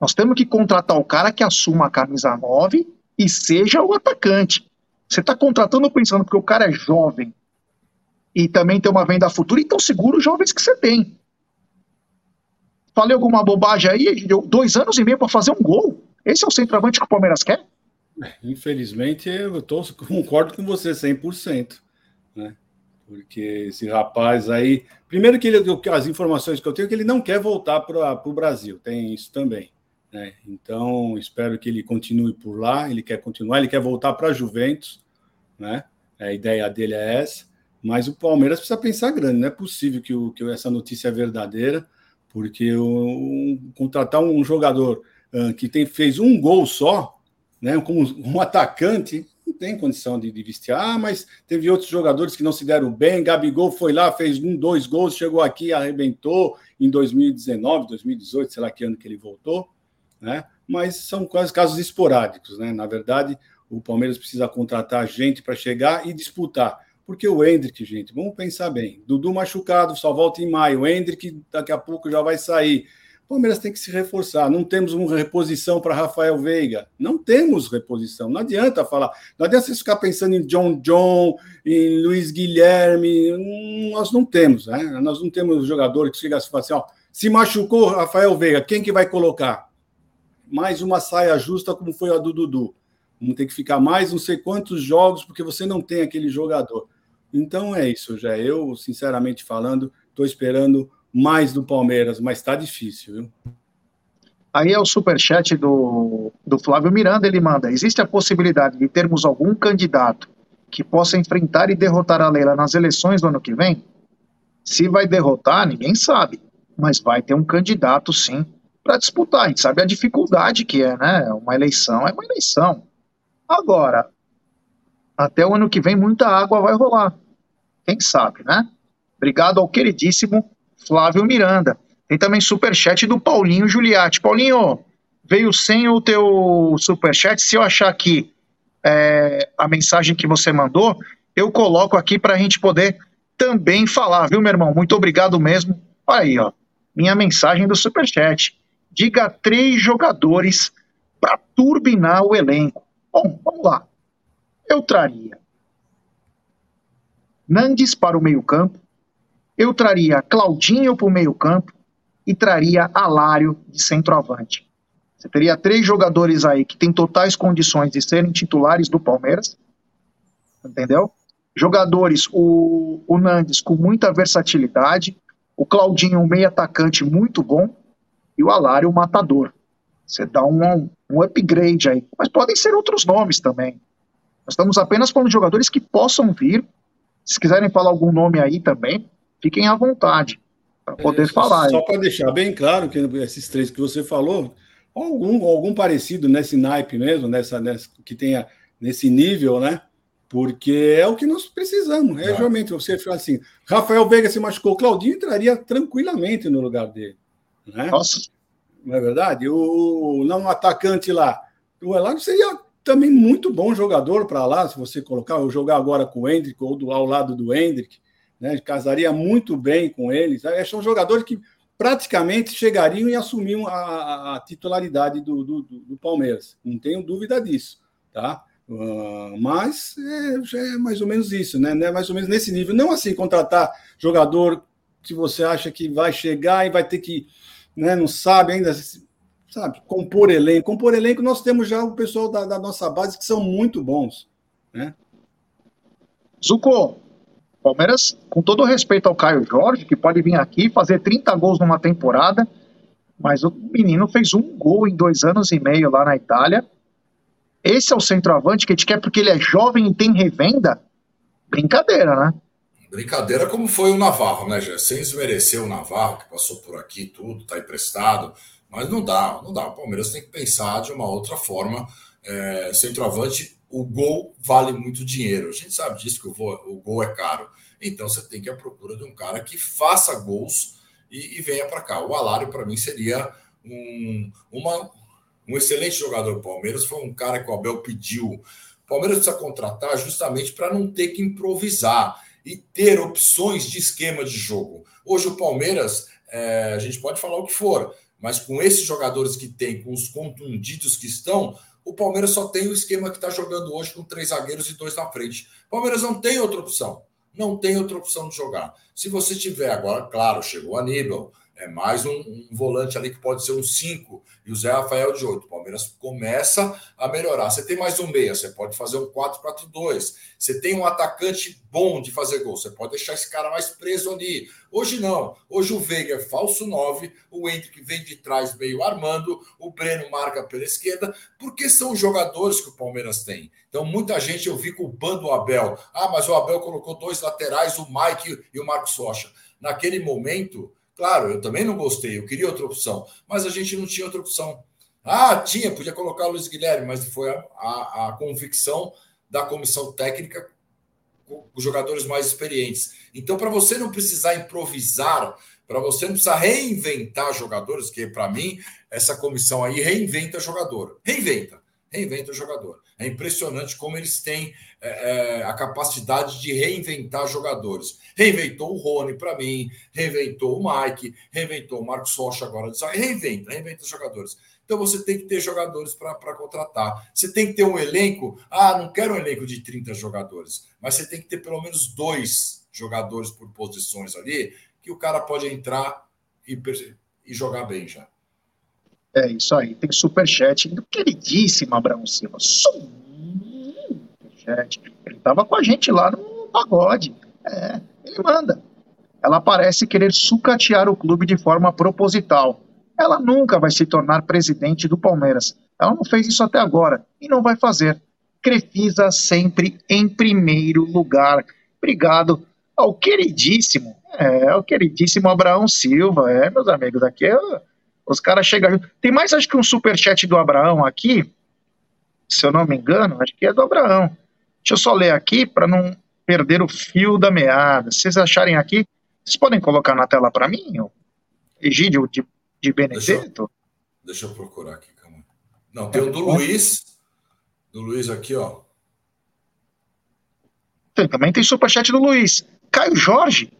Nós temos que contratar o cara que assuma a camisa 9 e seja o atacante. Você está contratando pensando porque o cara é jovem, e também tem uma venda futura, então segura os jovens que você tem. Falei alguma bobagem aí, dois anos e meio para fazer um gol. Esse é o centroavante que o Palmeiras quer? Infelizmente, eu tô, concordo com você 100%. Né? Porque esse rapaz aí. Primeiro, que ele, as informações que eu tenho é que ele não quer voltar para o Brasil, tem isso também. Né? Então, espero que ele continue por lá. Ele quer continuar, ele quer voltar para a Juventus. Né? A ideia dele é essa. Mas o Palmeiras precisa pensar grande, não é possível que, o, que essa notícia é verdadeira, porque o, contratar um jogador uh, que tem, fez um gol só, né, como um atacante, não tem condição de, de, vestir. Ah, mas teve outros jogadores que não se deram bem. Gabigol foi lá, fez um, dois gols, chegou aqui, arrebentou em 2019, 2018, sei lá que ano que ele voltou, né? Mas são quase casos esporádicos, né? Na verdade, o Palmeiras precisa contratar gente para chegar e disputar. Porque o Hendrick, gente, vamos pensar bem. Dudu machucado, só volta em maio. O Hendrick daqui a pouco já vai sair. O Palmeiras tem que se reforçar. Não temos uma reposição para Rafael Veiga. Não temos reposição. Não adianta falar. Não adianta vocês ficar pensando em John John, em Luiz Guilherme. Nós não temos, né? Nós não temos jogador que chega assim, assim, ó, se machucou Rafael Veiga, quem que vai colocar? Mais uma saia justa como foi a do Dudu. Vamos ter que ficar mais não sei quantos jogos, porque você não tem aquele jogador. Então é isso, já. Eu, sinceramente falando, estou esperando mais do Palmeiras, mas está difícil, viu? Aí é o superchat do, do Flávio Miranda, ele manda: existe a possibilidade de termos algum candidato que possa enfrentar e derrotar a Leila nas eleições do ano que vem? Se vai derrotar, ninguém sabe, mas vai ter um candidato sim para disputar. A gente sabe a dificuldade que é, né? Uma eleição é uma eleição. Agora, até o ano que vem, muita água vai rolar. Quem sabe, né? Obrigado ao queridíssimo Flávio Miranda. Tem também superchat do Paulinho Giuliatti. Paulinho, veio sem o teu superchat. Se eu achar aqui é, a mensagem que você mandou, eu coloco aqui para a gente poder também falar, viu, meu irmão? Muito obrigado mesmo. Olha aí, ó. Minha mensagem do superchat. Diga três jogadores para turbinar o elenco. Bom, vamos lá. Eu traria Nandes para o meio-campo, eu traria Claudinho para o meio-campo e traria Alário de centroavante. Você teria três jogadores aí que têm totais condições de serem titulares do Palmeiras, entendeu? Jogadores, o, o Nandes com muita versatilidade, o Claudinho um meio atacante muito bom e o Alário matador. Você dá um, um upgrade aí. Mas podem ser outros nomes também. Nós estamos apenas falando de jogadores que possam vir. Se quiserem falar algum nome aí também, fiquem à vontade para poder é, falar. Só para deixar bem claro que esses três que você falou, algum, algum parecido nesse naipe mesmo, nessa, nessa que tenha nesse nível, né? Porque é o que nós precisamos. É, realmente, você fala assim, Rafael Veiga se machucou, Claudinho entraria tranquilamente no lugar dele. Né? Nossa. Não é verdade? O não atacante lá, o Elano seria também muito bom jogador para lá, se você colocar, ou jogar agora com o Hendrick ou do, ao lado do Hendrick, né? Casaria muito bem com eles. São jogadores que praticamente chegariam e assumiam a, a, a titularidade do, do, do, Palmeiras. Não tenho dúvida disso, tá? Uh, mas é, é, mais ou menos isso, né? É mais ou menos nesse nível. Não assim contratar jogador que você acha que vai chegar e vai ter que, né? Não sabe ainda sabe, compor elenco. Compor elenco, nós temos já o pessoal da, da nossa base que são muito bons. Né? Zuko, Palmeiras, com todo respeito ao Caio Jorge, que pode vir aqui fazer 30 gols numa temporada, mas o menino fez um gol em dois anos e meio lá na Itália. Esse é o centroavante que a gente quer porque ele é jovem e tem revenda? Brincadeira, né? Brincadeira como foi o Navarro, né, Gé? Sem desmerecer o Navarro, que passou por aqui tudo, tá emprestado. Mas não dá, não dá. O Palmeiras tem que pensar de uma outra forma. É, centroavante, o gol vale muito dinheiro. A gente sabe disso que o, gol, o gol é caro. Então você tem que ir à procura de um cara que faça gols e, e venha para cá. O Alário, para mim, seria um, uma, um excelente jogador do Palmeiras. Foi um cara que o Abel pediu. O Palmeiras precisa contratar justamente para não ter que improvisar e ter opções de esquema de jogo. Hoje o Palmeiras, é, a gente pode falar o que for, mas com esses jogadores que tem, com os contundidos que estão, o Palmeiras só tem o esquema que está jogando hoje com três zagueiros e dois na frente. O Palmeiras não tem outra opção. Não tem outra opção de jogar. Se você tiver agora, claro, chegou Aníbal, é mais um, um, volante ali que pode ser um 5 e o Zé Rafael de 8. O Palmeiras começa a melhorar. Você tem mais um meia, você pode fazer um 4-4-2. Você tem um atacante bom de fazer gol, você pode deixar esse cara mais preso ali. Hoje não. Hoje o Veiga é falso 9, o Hendrick vem de trás meio armando, o Breno marca pela esquerda, porque são jogadores que o Palmeiras tem. Então muita gente eu vi culpando o Abel. Ah, mas o Abel colocou dois laterais, o Mike e o Marcos Rocha. Naquele momento Claro, eu também não gostei, eu queria outra opção, mas a gente não tinha outra opção. Ah, tinha, podia colocar o Luiz Guilherme, mas foi a, a, a convicção da comissão técnica os jogadores mais experientes. Então, para você não precisar improvisar, para você não precisar reinventar jogadores, que para mim, essa comissão aí reinventa jogador. Reinventa, reinventa jogador. É impressionante como eles têm é, é, a capacidade de reinventar jogadores. Reinventou o Rony para mim, reinventou o Mike, reinventou o Marcos Rocha agora. Reinventa, reinventa os jogadores. Então você tem que ter jogadores para contratar. Você tem que ter um elenco. Ah, não quero um elenco de 30 jogadores, mas você tem que ter pelo menos dois jogadores por posições ali, que o cara pode entrar e, e jogar bem já. É isso aí, tem superchat do queridíssimo Abraão Silva. Superchat. Ele estava com a gente lá no pagode. É, ele manda. Ela parece querer sucatear o clube de forma proposital. ela nunca vai se tornar presidente do Palmeiras. Ela não fez isso até agora e não vai fazer. Crefisa sempre em primeiro lugar. Obrigado ao queridíssimo, é, ao queridíssimo Abraão Silva. É, meus amigos, aqui é, os caras chegam. Tem mais, acho que um superchat do Abraão aqui, se eu não me engano, acho que é do Abraão. Deixa eu só ler aqui para não perder o fio da meada. Se vocês acharem aqui, vocês podem colocar na tela para mim, o Egídio de, de Benedetto? Deixa eu, deixa eu procurar aqui, calma. Não, tem o do Luiz. Do Luiz aqui, ó. Tem, também tem superchat do Luiz. Caio Jorge.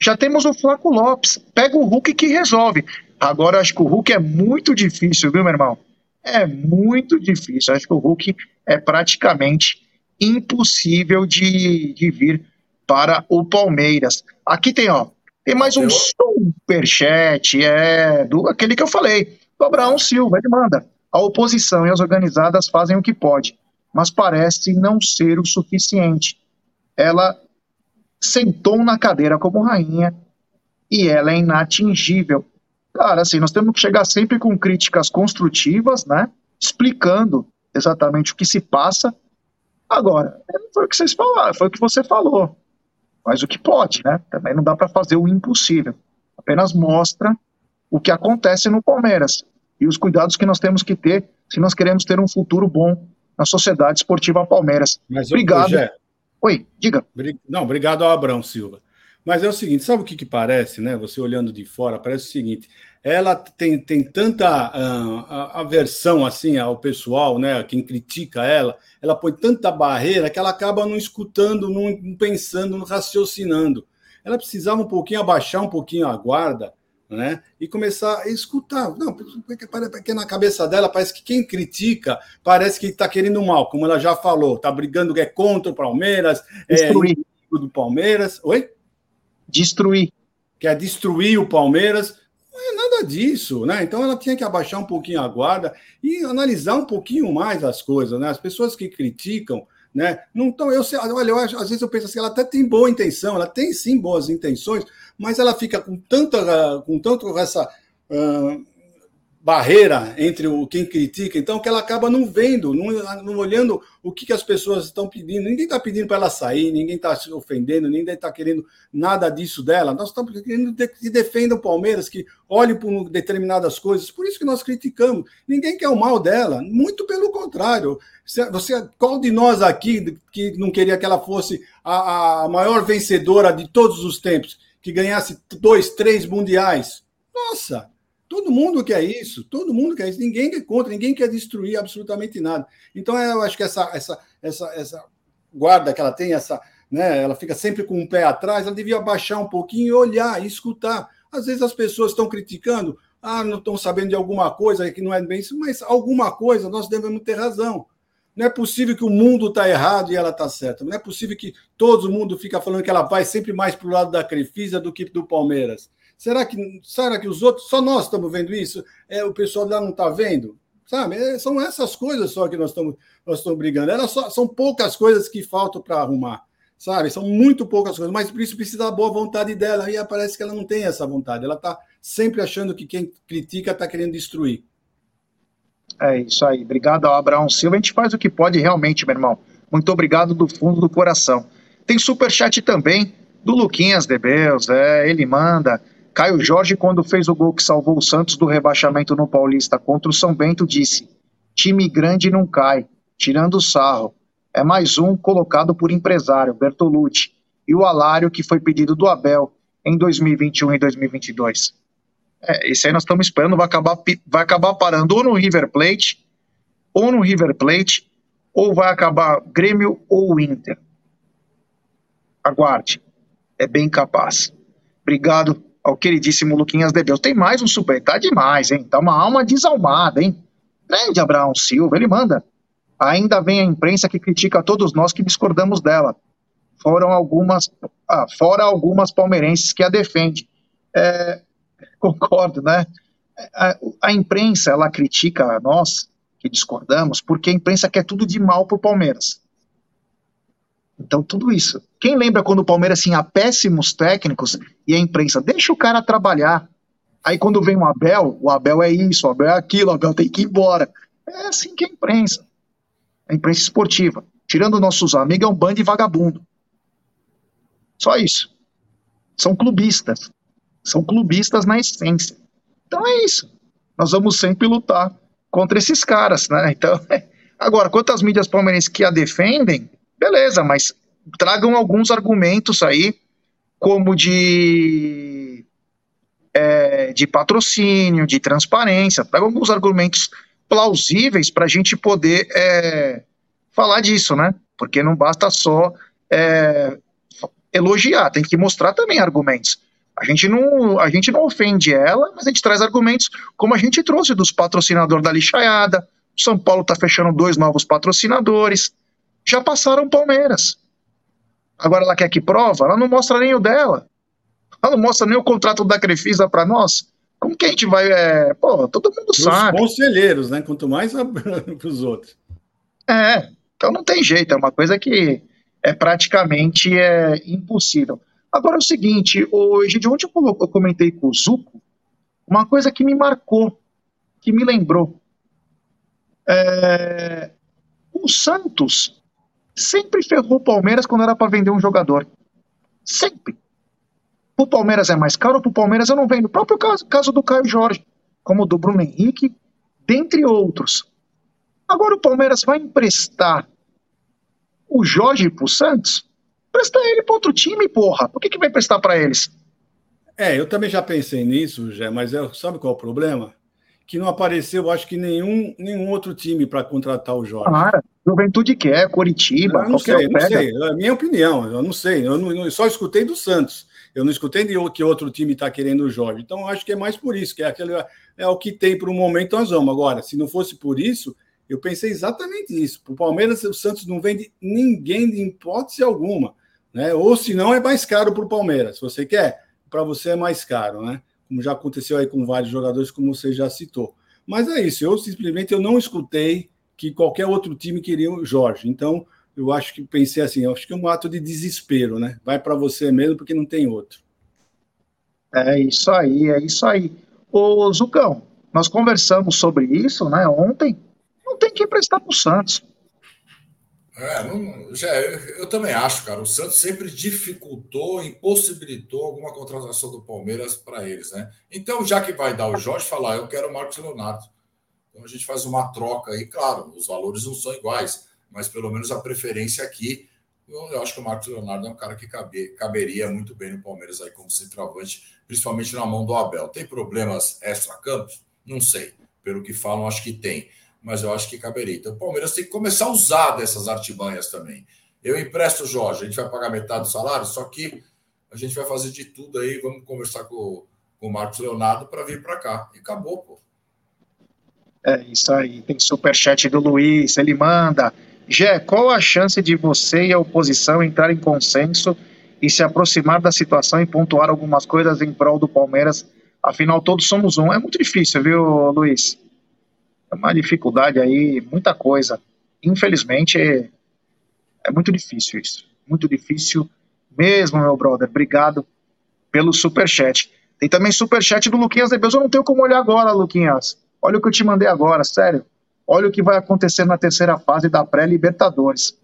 Já temos o Flaco Lopes. Pega o Hulk que resolve. Agora acho que o Hulk é muito difícil, viu, meu irmão? É muito difícil. Acho que o Hulk é praticamente impossível de, de vir para o Palmeiras. Aqui tem, ó, tem mais um superchat, é, do aquele que eu falei, do Abraão Silva, ele manda. A oposição e as organizadas fazem o que pode, mas parece não ser o suficiente. Ela sentou na cadeira como rainha e ela é inatingível. Cara, assim, nós temos que chegar sempre com críticas construtivas, né? Explicando exatamente o que se passa. Agora, foi o que vocês falaram, foi o que você falou. Mas o que pode, né? Também não dá para fazer o impossível. Apenas mostra o que acontece no Palmeiras e os cuidados que nós temos que ter se nós queremos ter um futuro bom na Sociedade Esportiva Palmeiras. Mas, Obrigado. Oi, diga. Não, obrigado ao Abrão Silva. Mas é o seguinte, sabe o que, que parece, né? Você olhando de fora, parece o seguinte: ela tem, tem tanta uh, aversão assim ao pessoal, né? Quem critica ela, ela põe tanta barreira que ela acaba não escutando, não pensando, não raciocinando. Ela precisava um pouquinho abaixar um pouquinho a guarda, né? E começar a escutar. Não, porque na cabeça dela parece que quem critica parece que está querendo mal, como ela já falou, está brigando é contra o Palmeiras, Destruir. é do Palmeiras. Oi? destruir. Quer destruir o Palmeiras. Não é nada disso, né? Então ela tinha que abaixar um pouquinho a guarda e analisar um pouquinho mais as coisas, né? As pessoas que criticam, né? Não estão. Eu olha, eu, às vezes eu penso assim, ela até tem boa intenção, ela tem sim boas intenções, mas ela fica com tanta, com tanto essa uh, barreira entre o quem critica, então que ela acaba não vendo, não, não olhando o que, que as pessoas estão pedindo. Ninguém está pedindo para ela sair, ninguém está se ofendendo, ninguém está querendo nada disso dela. Nós estamos querendo que defenda o Palmeiras, que olhe por determinadas coisas. Por isso que nós criticamos. Ninguém quer o mal dela, muito pelo contrário. Você, qual de nós aqui que não queria que ela fosse a, a maior vencedora de todos os tempos, que ganhasse dois, três mundiais? Nossa, Todo mundo quer isso, todo mundo quer isso, ninguém quer contra, ninguém quer destruir absolutamente nada. Então, eu acho que essa, essa, essa, essa guarda que ela tem, essa, né, ela fica sempre com o um pé atrás, ela devia baixar um pouquinho e olhar, e escutar. Às vezes as pessoas estão criticando, ah, não estão sabendo de alguma coisa que não é bem isso, mas alguma coisa nós devemos ter razão. Não é possível que o mundo está errado e ela está certa. Não é possível que todo mundo fica falando que ela vai sempre mais para o lado da Crefisa do que do Palmeiras. Será que, será que os outros, só nós estamos vendo isso? É, o pessoal lá não está vendo? Sabe? É, são essas coisas só que nós estamos, nós estamos brigando. Elas só, são poucas coisas que faltam para arrumar. Sabe? São muito poucas coisas, mas por isso precisa da boa vontade dela. E parece que ela não tem essa vontade. Ela está sempre achando que quem critica está querendo destruir. É isso aí. Obrigado ao Abraão Silva. A gente faz o que pode realmente, meu irmão. Muito obrigado do fundo do coração. Tem super chat também do Luquinhas Debeus. É, ele manda. Caio Jorge, quando fez o gol que salvou o Santos do rebaixamento no Paulista contra o São Bento, disse: time grande não cai, tirando o sarro. É mais um colocado por empresário, Bertolucci, e o Alário, que foi pedido do Abel em 2021 e 2022. É, isso aí nós estamos esperando, vai acabar, vai acabar parando ou no River Plate, ou no River Plate, ou vai acabar Grêmio ou Inter. Aguarde, é bem capaz. Obrigado ao queridíssimo Luquinhas de Deus. Tem mais um super, tá demais, hein? Tá uma alma desalmada, hein? Grande Abraão Silva, ele manda. Ainda vem a imprensa que critica todos nós que discordamos dela. Foram algumas, ah, fora algumas palmeirenses que a defendem. É, concordo, né? A, a, imprensa, ela critica nós que discordamos porque a imprensa quer tudo de mal pro Palmeiras. Então, tudo isso. Quem lembra quando o Palmeiras tinha péssimos técnicos e a imprensa, deixa o cara trabalhar. Aí quando vem o Abel, o Abel é isso, o Abel é aquilo, o Abel tem que ir embora. É assim que é a imprensa. A imprensa esportiva. Tirando nossos amigos, é um bando de vagabundo. Só isso. São clubistas. São clubistas na essência. Então é isso. Nós vamos sempre lutar contra esses caras, né? Então, agora, quantas mídias palmeirenses que a defendem, beleza, mas tragam alguns argumentos aí, como de, é, de patrocínio, de transparência, tragam alguns argumentos plausíveis para a gente poder é, falar disso, né? Porque não basta só é, elogiar, tem que mostrar também argumentos. A gente, não, a gente não ofende ela, mas a gente traz argumentos como a gente trouxe dos patrocinadores da lixaiada. O São Paulo está fechando dois novos patrocinadores. Já passaram o Palmeiras. Agora ela quer que prova? Ela não mostra nem o dela. Ela não mostra nem o contrato da Crefisa para nós. Como que a gente vai. É... Pô, todo mundo Os sabe. conselheiros, né? Quanto mais para os outros. É, então não tem jeito. É uma coisa que é praticamente é, impossível. Agora é o seguinte, hoje de onde eu, eu comentei com o Zuco, uma coisa que me marcou, que me lembrou. É, o Santos sempre ferrou o Palmeiras quando era para vender um jogador. Sempre. O Palmeiras é mais caro, para o Palmeiras eu não vendo. O próprio caso, caso do Caio Jorge, como do Bruno Henrique, dentre outros. Agora o Palmeiras vai emprestar o Jorge pro Santos? Presta ele para outro time, porra. Por que, que vai prestar para eles? É, eu também já pensei nisso, Jé, mas é, sabe qual é o problema? Que não apareceu, acho que nenhum, nenhum outro time para contratar o Jorge. Claro, Juventude quer, Curitiba, não, não sei, não sei. É a minha opinião, eu não sei. Eu, não, eu só escutei do Santos. Eu não escutei de que outro time está querendo o Jorge. Então, acho que é mais por isso, que é, aquele, é o que tem para o momento, nós vamos. Agora, se não fosse por isso, eu pensei exatamente isso. Para o Palmeiras, o Santos não vende ninguém de hipótese alguma. Né? Ou se não, é mais caro para o Palmeiras. Se você quer, para você é mais caro, né? Como já aconteceu aí com vários jogadores, como você já citou. Mas é isso, eu simplesmente eu não escutei que qualquer outro time queria o Jorge. Então, eu acho que pensei assim, acho que é um ato de desespero, né? Vai para você mesmo porque não tem outro. É isso aí, é isso aí. Ô Zucão, nós conversamos sobre isso, né, ontem, tem que emprestar para o Santos. É, não, já, eu, eu, também acho, cara. O Santos sempre dificultou, impossibilitou alguma contratação do Palmeiras para eles, né? Então, já que vai dar o Jorge, falar, eu quero o Marcos Leonardo. Então a gente faz uma troca aí, claro, os valores não são iguais, mas pelo menos a preferência aqui, eu, eu acho que o Marcos Leonardo é um cara que cabe, caberia muito bem no Palmeiras aí como centroavante, principalmente na mão do Abel. Tem problemas extra-campos? Não sei. Pelo que falam, acho que tem mas eu acho que caberia. Então o Palmeiras tem que começar a usar dessas artimanhas também. Eu empresto o Jorge, a gente vai pagar metade do salário, só que a gente vai fazer de tudo aí, vamos conversar com, com o Marcos Leonardo para vir para cá. E acabou, pô. É isso aí. Tem superchat do Luiz, ele manda. Gé, qual a chance de você e a oposição entrar em consenso e se aproximar da situação e pontuar algumas coisas em prol do Palmeiras? Afinal, todos somos um. É muito difícil, viu, Luiz? É uma dificuldade aí, muita coisa. Infelizmente, é, é muito difícil isso. Muito difícil mesmo, meu brother. Obrigado pelo superchat. Tem também superchat do Luquinhas Debeus. Eu não tenho como olhar agora, Luquinhas. Olha o que eu te mandei agora, sério. Olha o que vai acontecer na terceira fase da pré-Libertadores.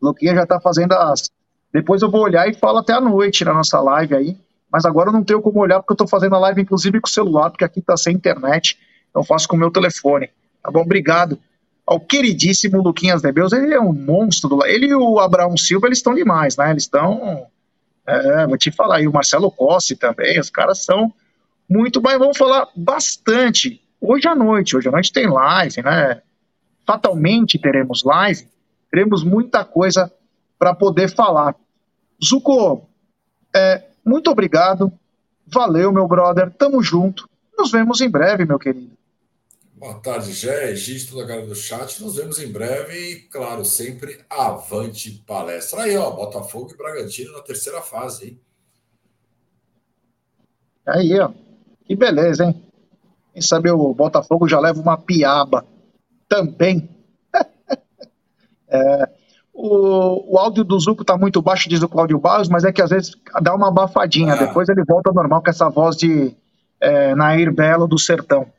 Luquinhas já tá fazendo as. Depois eu vou olhar e falo até a noite na nossa live aí. Mas agora eu não tenho como olhar porque eu tô fazendo a live inclusive com o celular, porque aqui tá sem internet. Então faço com o meu telefone. Tá bom? Obrigado ao queridíssimo Luquinhas Nebeus. Ele é um monstro. Do... Ele e o Abraão Silva, eles estão demais, né? Eles estão. É, vou te falar aí, o Marcelo Cossi também, os caras são muito. Mas vamos falar bastante. Hoje à noite, hoje à noite tem live, né? Fatalmente teremos live, teremos muita coisa para poder falar. Zuko, é, muito obrigado. Valeu, meu brother. Tamo junto. Nos vemos em breve, meu querido. Boa tarde, Gé, Egito, da galera do chat. Nos vemos em breve e, claro, sempre avante palestra. Aí, ó, Botafogo e Bragantino na terceira fase, hein? Aí, ó. Que beleza, hein? Quem sabe o Botafogo já leva uma piaba também. é, o, o áudio do Zuco tá muito baixo, diz o Cláudio Barros, mas é que às vezes dá uma abafadinha. Ah. Depois ele volta ao normal com essa voz de é, Nair Belo do Sertão.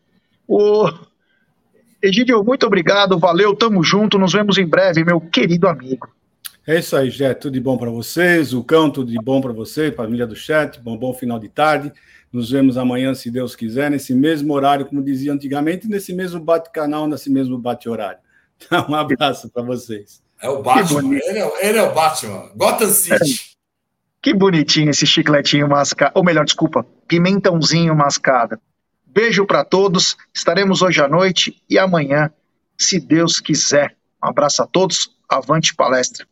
O Egídio, muito obrigado, valeu, tamo junto, nos vemos em breve, meu querido amigo. É isso aí, Jé, tudo de bom para vocês, o cão, tudo de bom para você, família do chat, bom, bom final de tarde. Nos vemos amanhã, se Deus quiser, nesse mesmo horário, como dizia antigamente, nesse mesmo bate-canal, nesse mesmo bate-horário. Um abraço para vocês. É o Batman, ele é, ele é, o Batman, Gotham City. Que bonitinho esse chicletinho mascado, ou melhor, desculpa, pimentãozinho mascado. Beijo para todos, estaremos hoje à noite e amanhã, se Deus quiser. Um abraço a todos, avante palestra.